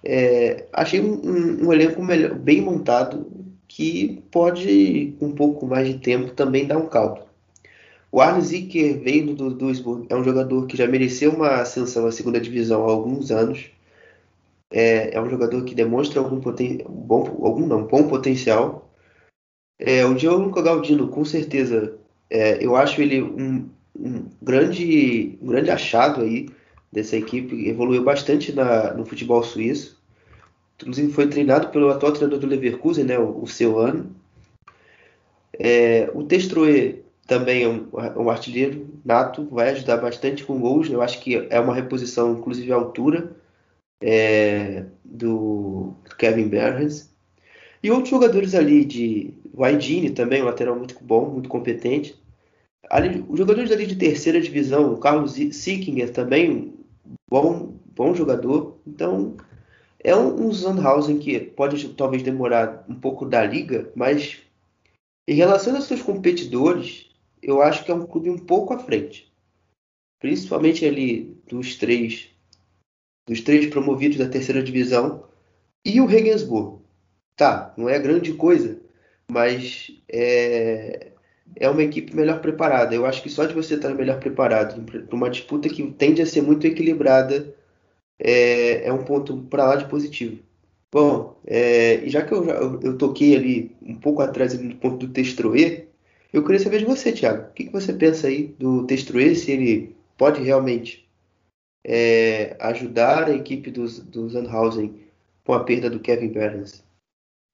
é, achei um, um, um elenco melhor, bem montado que pode, com um pouco mais de tempo, também dar um caldo. O Arne Zicker veio do Duisburg, é um jogador que já mereceu uma ascensão à segunda divisão há alguns anos. É, é um jogador que demonstra algum, poten bom, algum não, bom potencial é, o Gianluca Galdino, com certeza, é, eu acho ele um, um, grande, um grande achado aí dessa equipe, evoluiu bastante na, no futebol suíço. Inclusive foi treinado pelo atual treinador do Leverkusen, né, o, o seu ano. É, o Testroe também é um, um, artilheiro nato, vai ajudar bastante com gols. Eu acho que é uma reposição, inclusive, à altura é, do Kevin Behrens. E outros jogadores ali de Waidini também, um lateral muito bom, muito competente. Ali, os jogadores ali de terceira divisão, o Carlos Sickinger também, bom, bom jogador. Então, é um, um Sandhausen que pode talvez demorar um pouco da liga, mas em relação aos seus competidores, eu acho que é um clube um pouco à frente. Principalmente ali dos três dos três promovidos da terceira divisão e o Regensburg. Tá, não é grande coisa, mas é, é uma equipe melhor preparada. Eu acho que só de você estar melhor preparado para uma disputa que tende a ser muito equilibrada é, é um ponto para lá de positivo. Bom, é, já que eu, eu, toquei ali um pouco atrás do ponto do Testroe, eu queria saber de você, Thiago. O que, que você pensa aí do Testroe, se ele pode realmente é, ajudar a equipe dos, do Sandhausen com a perda do Kevin Burns?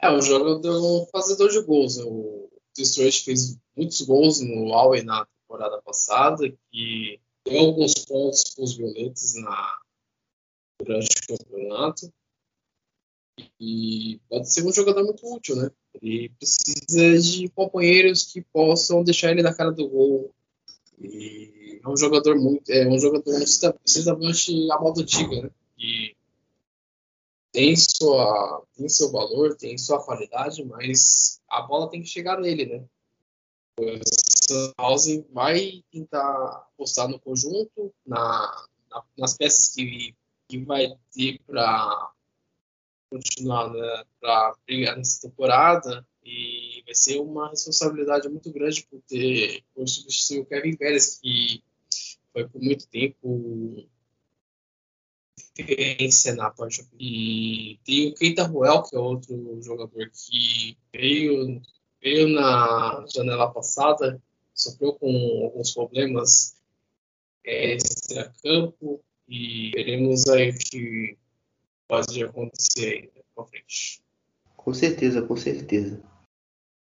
É, um jogador um fazedor de gols. O Destroyed fez muitos gols no Aue na temporada passada, que deu alguns pontos para os violetas na, durante o campeonato. E pode ser um jogador muito útil, né? Ele precisa de companheiros que possam deixar ele na cara do gol. E é um jogador muito. É um jogador centroavante à moda antiga, né? E tem sua tem seu valor, tem sua qualidade, mas a bola tem que chegar nele, né? O Sandhausen vai tentar apostar no conjunto, na, na, nas peças que, que vai ter para continuar, né, para brigar nessa temporada e vai ser uma responsabilidade muito grande por ter por substituir o Kevin Pérez que foi por muito tempo experiência na parte. E tem o Keita Ruel, que é outro jogador que veio, veio na janela passada, sofreu com alguns problemas é, extra-campo e veremos aí o que pode acontecer aí pra frente. Com certeza, com certeza.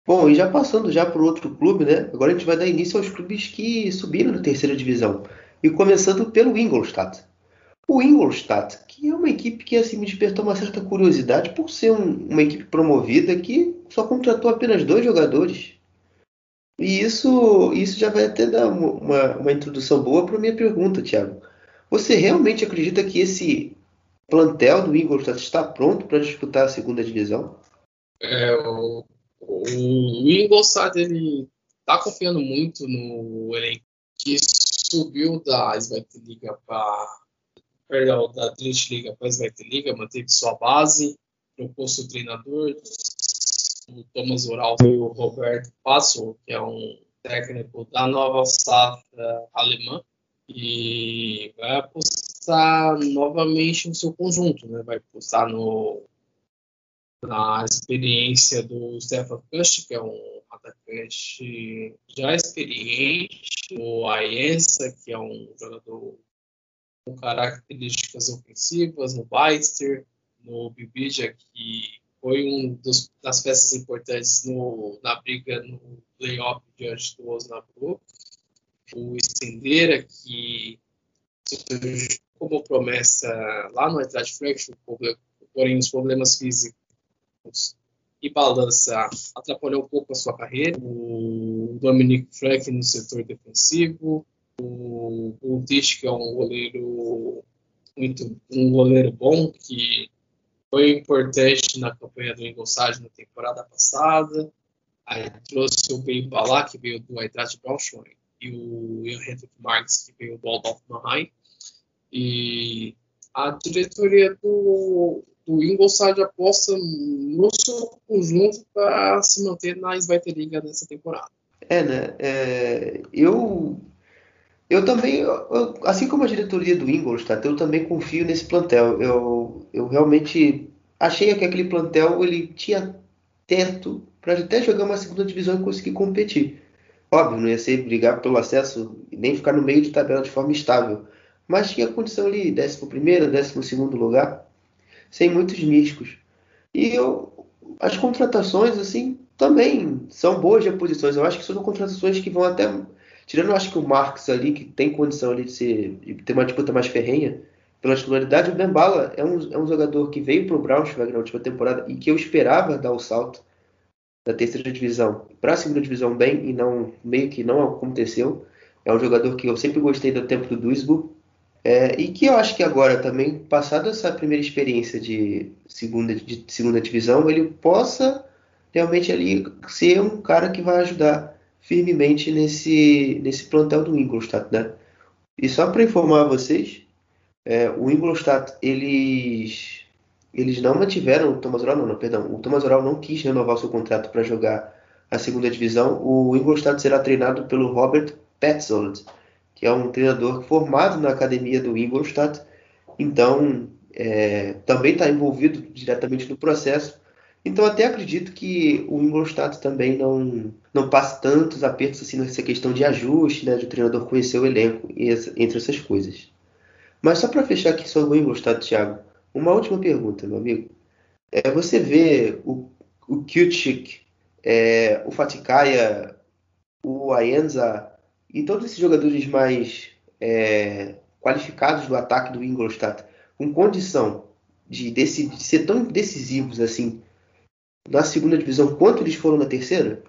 Bom, e já passando já para outro clube, né? Agora a gente vai dar início aos clubes que subiram na terceira divisão. E começando pelo Ingolstadt. O Ingolstadt, que é uma equipe que assim, me despertou uma certa curiosidade por ser um, uma equipe promovida que só contratou apenas dois jogadores. E isso, isso já vai até dar uma, uma introdução boa para a minha pergunta, Thiago. Você realmente acredita que esse plantel do Ingolstadt está pronto para disputar a segunda divisão? É, o, o Ingolstadt ele tá confiando muito no elenco que subiu da Liga para perdão, da Liga para a Liga, manteve sua base, propôs o treinador, o Thomas Oral e o Roberto Passo, que é um técnico da nova safra alemã, e vai apostar novamente no seu conjunto, né? vai apostar no, na experiência do Stefan Kusch, que é um atacante já experiente, o Ayensa, que é um jogador com características ofensivas, no Beister, no Bibija, que foi um dos, das peças importantes no, na briga no playoff diante do Osnabrück. O Estendeira, que surgiu como promessa lá no Eintracht Frankfurt, porém os problemas físicos e balança atrapalhou um pouco a sua carreira. O Dominic Frank no setor defensivo, o Ultich, que é um goleiro muito um goleiro bom que foi importante na campanha do Ingolstadt na temporada passada. Aí trouxe o Ben Balá, que veio do Eintracht Braunschweig, e o Henrik Marx, que veio do Waldorf Mannheim. E a diretoria do, do Ingolstadt aposta no seu conjunto para se manter na Zweite Liga nessa temporada. É, né? É, eu, eu também, eu, assim como a diretoria do Ingolstadt, eu também confio nesse plantel. Eu, eu realmente achei que aquele plantel ele tinha teto para até jogar uma segunda divisão e conseguir competir. Óbvio, não ia ser brigar pelo acesso nem ficar no meio de tabela de forma estável, mas tinha condição ali, 11 primeiro, 12 segundo lugar, sem muitos místicos. E eu, as contratações, assim, também são boas de posições. Eu acho que são contratações que vão até. Tirando, acho que o Marx ali, que tem condição ali de, ser, de ter uma disputa mais ferrenha, pela titularidade, o Bembala é um, é um jogador que veio para o Braunschweig na última temporada e que eu esperava dar o salto da terceira divisão para a segunda divisão bem e não meio que não aconteceu. É um jogador que eu sempre gostei do tempo do Duisburg é, e que eu acho que agora também, passada essa primeira experiência de segunda, de segunda divisão, ele possa realmente ali ser um cara que vai ajudar firmemente nesse, nesse plantel do Ingolstadt, né? E só para informar vocês, é, o Ingolstadt, eles, eles não mantiveram o Thomas Oral, não, não, perdão, o Thomas Oral não quis renovar seu contrato para jogar a segunda divisão. O Ingolstadt será treinado pelo Robert Petzold, que é um treinador formado na academia do Ingolstadt, então é, também está envolvido diretamente no processo. Então até acredito que o Ingolstadt também não, não passe tantos apertos assim nessa questão de ajuste, né, de o treinador conhecer o elenco, entre essas coisas. Mas só para fechar aqui sobre o Ingolstadt, Thiago, uma última pergunta, meu amigo. É, você vê o, o é, o Fatikaya, o Ayenza e todos esses jogadores mais é, qualificados do ataque do Ingolstadt com condição de, de ser tão decisivos assim na segunda divisão quanto eles foram na terceira?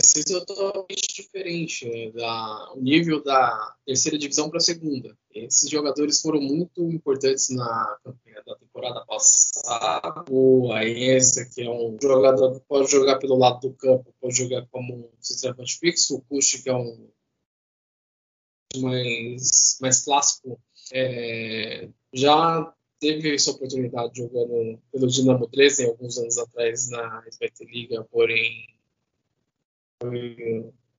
Ser totalmente diferente né, da, o nível da terceira divisão para a segunda. Esses jogadores foram muito importantes na campanha da temporada passada. O Aensa, que é um jogador que pode jogar pelo lado do campo, pode jogar como um centroavante fixo. O Kush, que é um mais, mais clássico, é, já teve essa oportunidade jogando pelo Dinamo 13 alguns anos atrás na SBT Liga, porém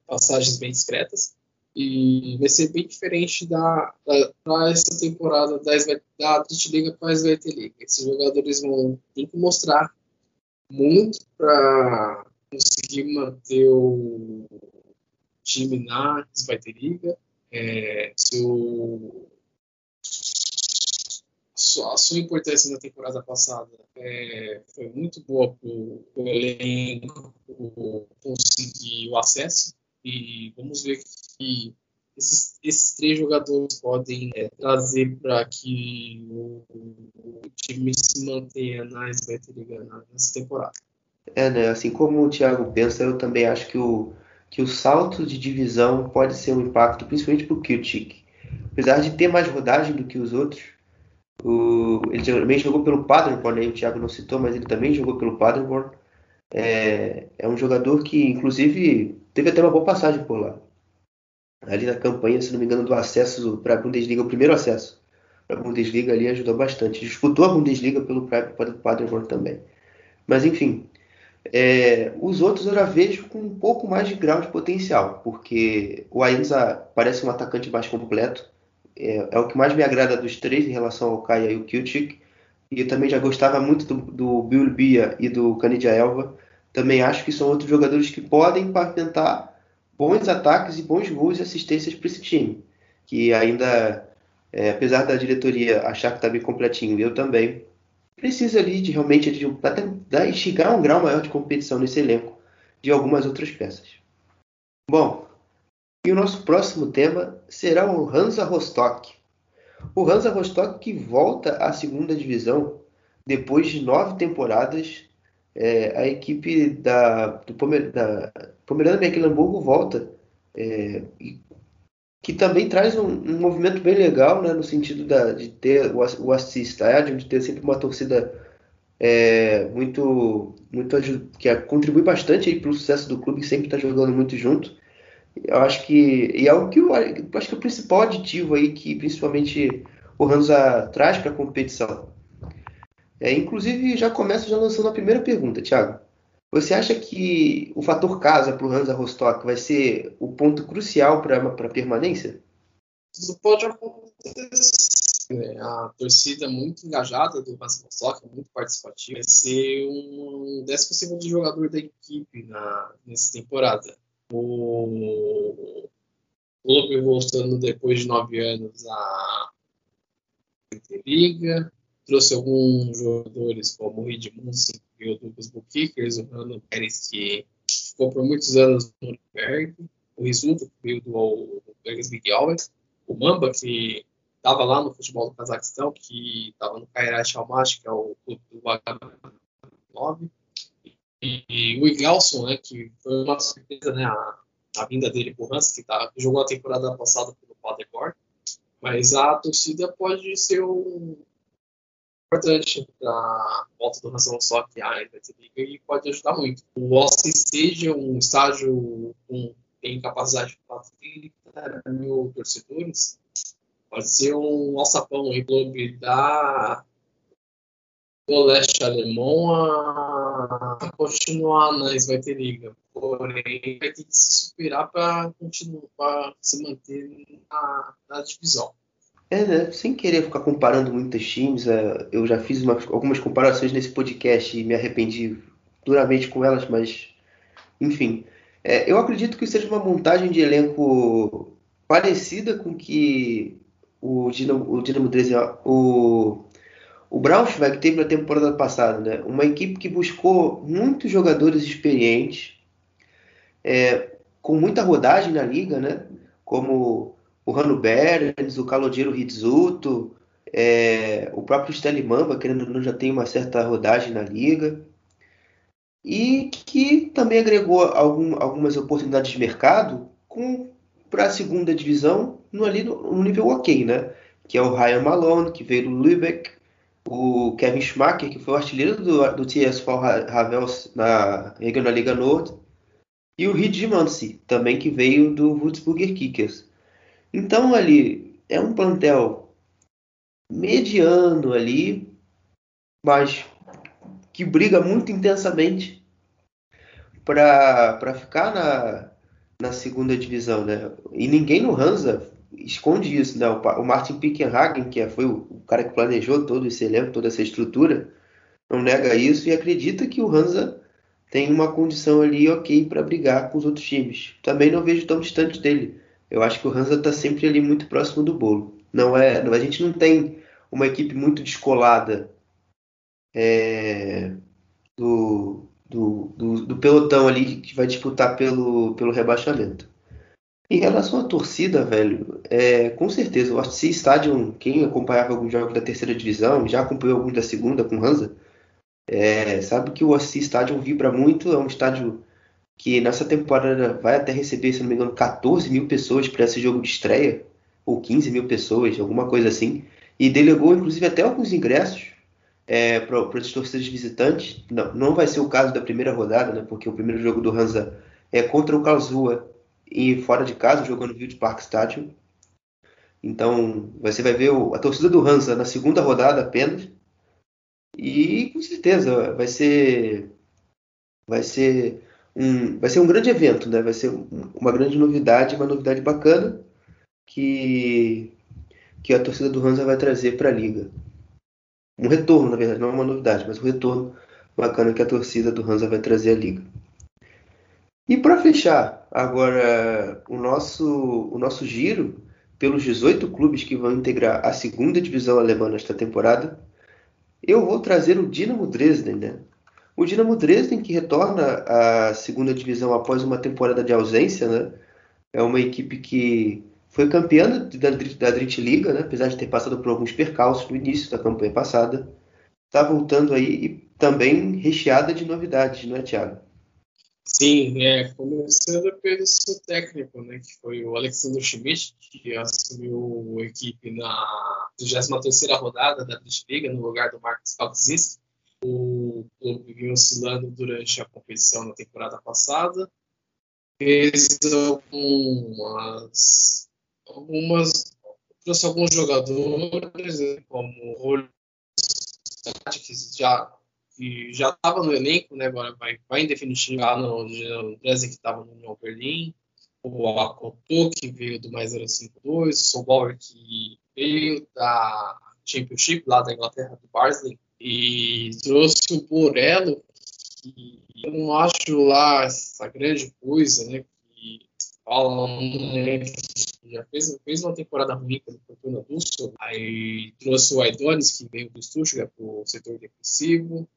passagens bem discretas. E vai ser bem diferente da, da essa temporada da, da Liga para a SVT Liga. Esses jogadores vão ter que mostrar muito para conseguir manter o time na SVT Liga. É, seu, a sua importância na temporada passada é, foi muito boa para o elenco conseguir o acesso e vamos ver que esses, esses três jogadores podem é, trazer para que o, o, time se mantenha na Liga nessa temporada. É, né? Assim como o Thiago pensa, eu também acho que o que o salto de divisão pode ser um impacto, principalmente para o. Apesar de ter mais rodagem do que os outros, o, ele também jogou pelo Paderborn, aí o Thiago não citou, mas ele também jogou pelo Paderborn. É, é um jogador que, inclusive, teve até uma boa passagem por lá. Ali na campanha, se não me engano, do acesso para a Bundesliga, o primeiro acesso para a Bundesliga ali ajudou bastante. Disputou a Bundesliga pelo Paderborn também. Mas, enfim, é, os outros eu já vejo com um pouco mais de grau de potencial, porque o Ainza parece um atacante mais completo, é, é, o que mais me agrada dos três em relação ao Kaya e o Kilchik. E eu também já gostava muito do, do Bill Bia e do Canidia Elva. Também acho que são outros jogadores que podem patentar bons ataques e bons gols e assistências para esse time. Que ainda, é, apesar da diretoria achar que está bem completinho, eu também, precisa ali de realmente de, até chegar a um grau maior de competição nesse elenco de algumas outras peças. Bom, e o nosso próximo tema será o Hansa Rostock. O Hansa Rostock que volta à segunda divisão depois de nove temporadas. É, a equipe da, do Pomer, da Pomerana volta, é, e, que também traz um, um, movimento bem legal, né, no sentido da, de ter o, o Stadium, de ter sempre uma torcida é, muito, muito que contribui bastante para o sucesso do clube, sempre está jogando muito junto. Eu acho que e é o que eu, eu acho que é o principal aditivo aí que principalmente o Hansa traz para a competição. É, inclusive já começa já lançando a primeira pergunta, Thiago. Você acha que o fator casa para o Hansa Rostock vai ser o ponto crucial para a permanência? Isso pode acontecer. Né? A torcida muito engajada do Hansa Rostock, muito participativa, vai ser um décimo segundo jogador da equipe na, nessa temporada o clube voltando depois de nove anos à Liga, trouxe alguns jogadores como o Reed Munson e o Lucas Bukikers, o Rano Pérez, que ficou por muitos anos no Nuremberg, o Risuto, que veio do Vegas Big Alves, o Mamba, que estava lá no futebol do Cazaquistão, que estava no Kairat Almaty, que é o clube do H9, e, o Igelson, né, que foi uma surpresa, né, a, a vinda dele pro Hans, que, tá, jogou a temporada passada pelo Paderborn, mas a torcida pode ser um importante para volta do Nação só que a Liga e pode ajudar muito. O Austin seja um estágio com tem capacidade para 30 mil torcedores, pode ser um alçapão em clube da do leste alemão a continuar na Liga. Porém, vai ter que se superar para continuar, se manter na, na divisão. É, né? Sem querer ficar comparando muitos times, é, eu já fiz uma, algumas comparações nesse podcast e me arrependi duramente com elas, mas enfim. É, eu acredito que seja uma montagem de elenco parecida com que o Dinamo, o Dinamo Dresden, o o Braunschweig teve na temporada passada, né? Uma equipe que buscou muitos jogadores experientes, é, com muita rodagem na liga, né? Como o Rano Berens, o Calogero Rizzuto, é, o próprio Stanley Mamba, não, já tem uma certa rodagem na liga. E que também agregou algum, algumas oportunidades de mercado para a segunda divisão no, ali no, no, nível ok, né? Que é o Ryan Malone, que veio do Lübeck, o Kevin Schmacker, que foi o artilheiro do, do TSV Havels na Regional Liga Nord, e o Reed Mansi, também que veio do Würzburger Kickers. Então ali é um plantel mediano ali, mas que briga muito intensamente para ficar na, na segunda divisão, né? E ninguém no Hansa esconde isso, né? O, Martin Pickenhagen, que é, foi o, cara que planejou todo esse elenco, toda essa estrutura, não nega isso e acredita que o Hansa tem uma condição ali ok para brigar com os outros times. Também não vejo tão distante dele. Eu acho que o Hansa está sempre ali muito próximo do bolo. Não é, a gente não tem uma equipe muito descolada é, do, do, do, do pelotão ali que vai disputar pelo, pelo rebaixamento. Em relação à torcida, velho, é, com certeza, o RC Stadium, quem acompanhava alguns jogos da terceira divisão, já acompanhou alguns da segunda com Hansa, é, sabe que o RC Stadium vibra muito, é um estádio que nessa temporada vai até receber, se não me engano, 14 mil pessoas para esse jogo de estreia, ou 15 mil pessoas, alguma coisa assim, e delegou inclusive até alguns ingressos é, para as torcidas visitantes. Não, não vai ser o caso da primeira rodada, né, porque o primeiro jogo do Hansa é contra o Karlsruhe e fora de casa, jogando no Wild Park Stadium. Então, você vai ver a torcida do Hansa na segunda rodada apenas. E com certeza vai ser vai ser um vai ser um grande evento, né? Vai ser uma grande novidade, uma novidade bacana que que a torcida do Hansa vai trazer para a liga. Um retorno, na verdade, não é uma novidade, mas um retorno bacana que a torcida do Hansa vai trazer à liga. E para fechar agora o nosso o nosso giro pelos 18 clubes que vão integrar a segunda divisão alemã nesta temporada, eu vou trazer o Dinamo Dresden, né? O Dinamo Dresden que retorna à segunda divisão após uma temporada de ausência, né? É uma equipe que foi campeã da, da Drittliga, né? apesar de ter passado por alguns percalços no início da campanha passada. Está voltando aí e também recheada de novidades, não é, Thiago? Sim, é, começando pelo seu técnico, né, que foi o Alexander Schmidt, que assumiu a equipe na 23ª rodada da Bundesliga, no lugar do Marcos Kalkzis. O clube vinha oscilando durante a competição na temporada passada. Fez algumas algumas trouxe alguns jogadores, né, como o que já que já estava no elenco, né, agora vai, vai em definitivo lá no, Dresden que estava no União Berlim, o Akoto que veio do mais 052, o Solbauer que veio da Championship lá da Inglaterra do Barnsley. E trouxe o Borello que eu não acho lá essa grande coisa, né, que fala né, já fez, fez uma temporada ruim pelo Fortuna Düsseldorf, aí trouxe o Aidonis, que veio do Stuttgart para o setor defensivo,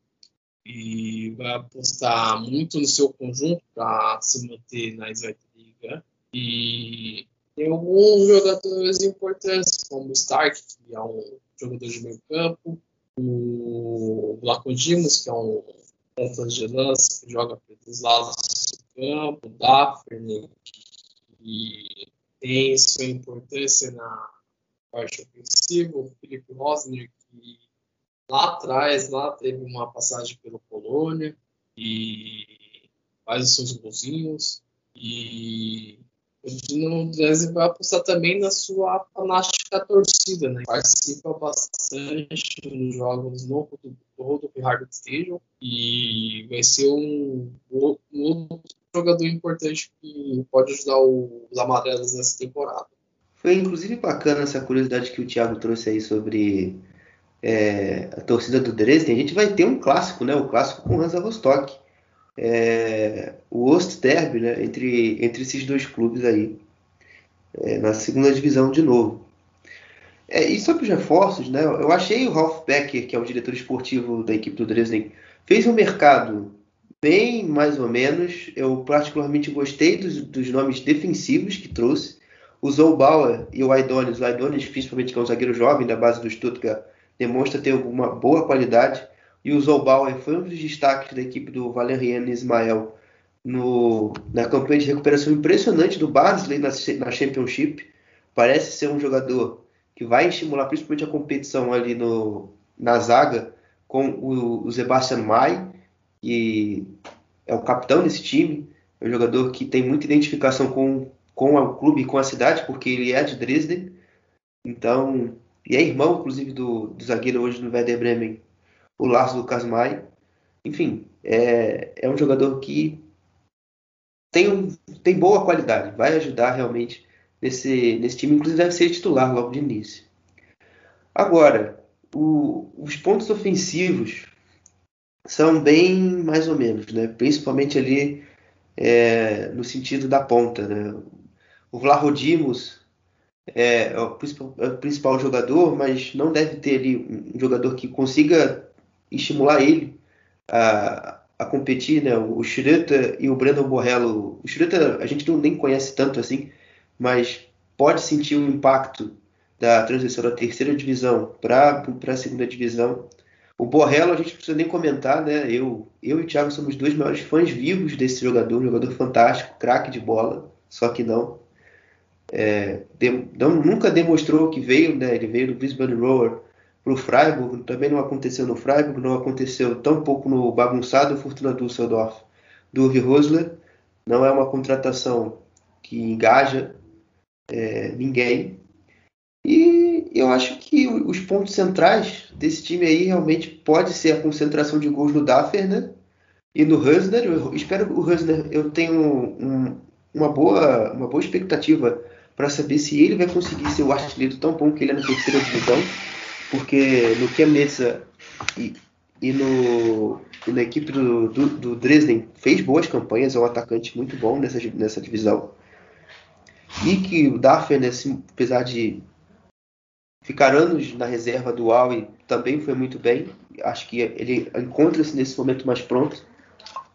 e vai apostar muito no seu conjunto para se manter na Liga. E tem alguns jogadores importantes, como o Stark, que é um jogador de meio campo, o Lacodimos, que é um ponta de lança que joga pelos lados do campo, o Daphne, que tem sua importância na parte ofensiva, o Felipe Rosner, que lá atrás lá teve uma passagem pelo Polônia e faz os seus golzinhos e o Dinamo Dresden vai apostar também na sua fanática torcida, né? Participa bastante nos jogos no Rodolfo Hard Stadium e vai ser um, um, outro jogador importante que pode ajudar os amarelos nessa temporada. Foi inclusive bacana essa curiosidade que o Thiago trouxe aí sobre é, a torcida do Dresden, a gente vai ter um clássico, né? O clássico com Hansa Rostock. É, o Ost Derby, né? Entre, entre esses dois clubes aí. É, na segunda divisão de novo. É, e sobre os reforços, né? Eu achei o Ralf Becker, que é o diretor esportivo da equipe do Dresden, fez um mercado bem mais ou menos. Eu particularmente gostei dos, dos nomes defensivos que trouxe. O Zoubauer e o Aidonis, o Aidonis principalmente que é um zagueiro jovem da base do Stuttgart, demonstra ter uma boa qualidade. E o Zolbauer foi um dos destaques da equipe do Valeriano Ismael no, na campanha de recuperação impressionante do Barnsley na, na Championship. Parece ser um jogador que vai estimular principalmente a competição ali no, na zaga com o, o Sebastian May, que é o capitão desse time. É um jogador que tem muita identificação com, com o clube e com a cidade, porque ele é de Dresden. Então, e é irmão, inclusive, do, do zagueiro hoje no Werder Bremen, o Lars Lucas Mai. Enfim, é, é um jogador que tem, um, tem boa qualidade, vai ajudar realmente nesse, nesse time, inclusive deve ser titular logo de início. Agora, o, os pontos ofensivos são bem mais ou menos, né? principalmente ali é, no sentido da ponta. Né? O Vlahodimos é, é, o principal, é o principal jogador, mas não deve ter ali um jogador que consiga estimular ele a, a competir, né? O Schröter e o Brandon Borrello. O Schröter a gente não nem conhece tanto assim, mas pode sentir o impacto da transição da terceira divisão para a segunda divisão. O Borrello a gente não precisa nem comentar, né? Eu, eu e o Thiago somos dois maiores fãs vivos desse jogador, um jogador fantástico, craque de bola, só que não. É, de, não, nunca demonstrou que veio, né? Ele veio do Brisbane Roar para o Freiburg, também não aconteceu no Freiburg, não aconteceu tão pouco no bagunçado Fortuna Düsseldorf do Uwe Rosler. Não é uma contratação que engaja é, ninguém. E eu acho que os pontos centrais desse time aí realmente pode ser a concentração de gols no Daffer, né? E no Husner. Eu espero o Husner. Eu tenho um, uma, boa, uma boa expectativa para saber se ele vai conseguir ser o artilheiro tão bom que ele é na terceira divisão. Porque no Chemnitz e, e, no, e na equipe do, do, do, Dresden fez boas campanhas, é um atacante muito bom nessa, nessa divisão. E que o Daffer, né, apesar de ficar anos na reserva do Aue, também foi muito bem. Acho que ele encontra-se nesse momento mais pronto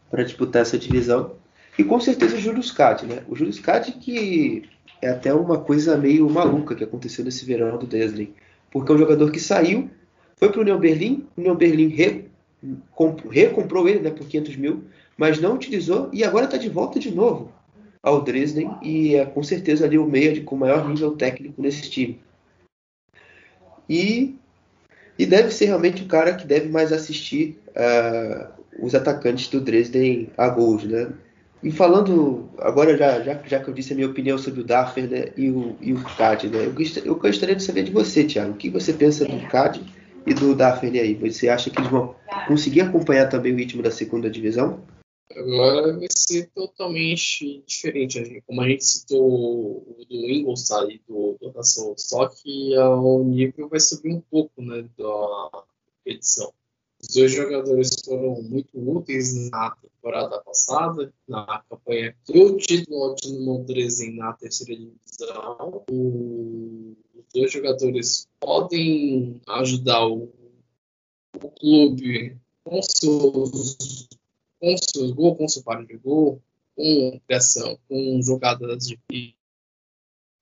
para disputar essa divisão. E com certeza o Júlio Scadi, né? O Júlio Scadi que é até uma coisa meio maluca que aconteceu nesse verão do Dresden. Porque é um jogador que saiu, foi para o União Berlim, o União Berlim re, recomprou ele né, por 500 mil, mas não utilizou e agora está de volta de novo ao Dresden e é com certeza ali o meia com maior nível técnico nesse time. E, e deve ser realmente o cara que deve mais assistir uh, os atacantes do Dresden a gols, né? E falando, agora já, já, já que eu disse a minha opinião sobre o Daffer né, e o, e o CAD, né, eu, eu gostaria de saber de você, Thiago, o que você pensa do CAD e do Daffer aí? Você acha que eles vão conseguir acompanhar também o ritmo da segunda divisão? Agora vai ser totalmente diferente. Né? Como a gente citou o do Ingolstadt e do, do Nação, só que o nível vai subir um pouco né, da edição. Os dois jogadores foram muito úteis na temporada passada, na campanha do título de Dresden na terceira divisão. O, os dois jogadores podem ajudar o, o clube com seus, com seus gols, com seu par de gol, com pressão, com jogadas de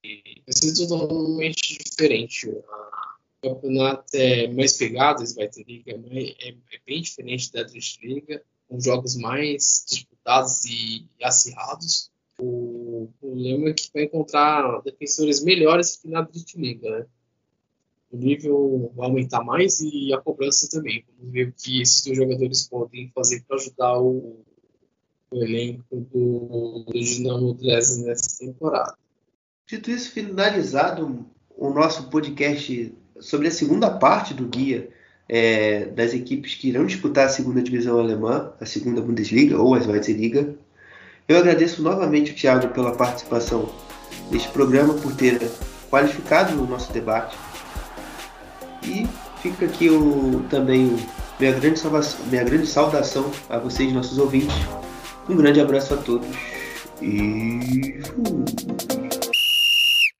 vai ser totalmente diferente. Campeonato é mais pegado, vai ter liga, é, é, bem diferente da Liga, com jogos mais disputados e acirrados. O problema é que vai encontrar defensores melhores que na Liga, né? O nível vai aumentar mais e a cobrança também. Vamos ver o que esses dois jogadores podem fazer para ajudar o, o elenco do, do Dinamo Dresden nessa temporada. Dito isso, finalizado o nosso podcast sobre a segunda parte do guia é, das equipes que irão disputar a segunda divisão alemã, a segunda Bundesliga ou a Zweite Eu agradeço novamente o Thiago pela participação neste programa, por ter qualificado o nosso debate. E fica aqui o, também minha grande, salvação, minha grande saudação a vocês, nossos ouvintes. Um grande abraço a todos e.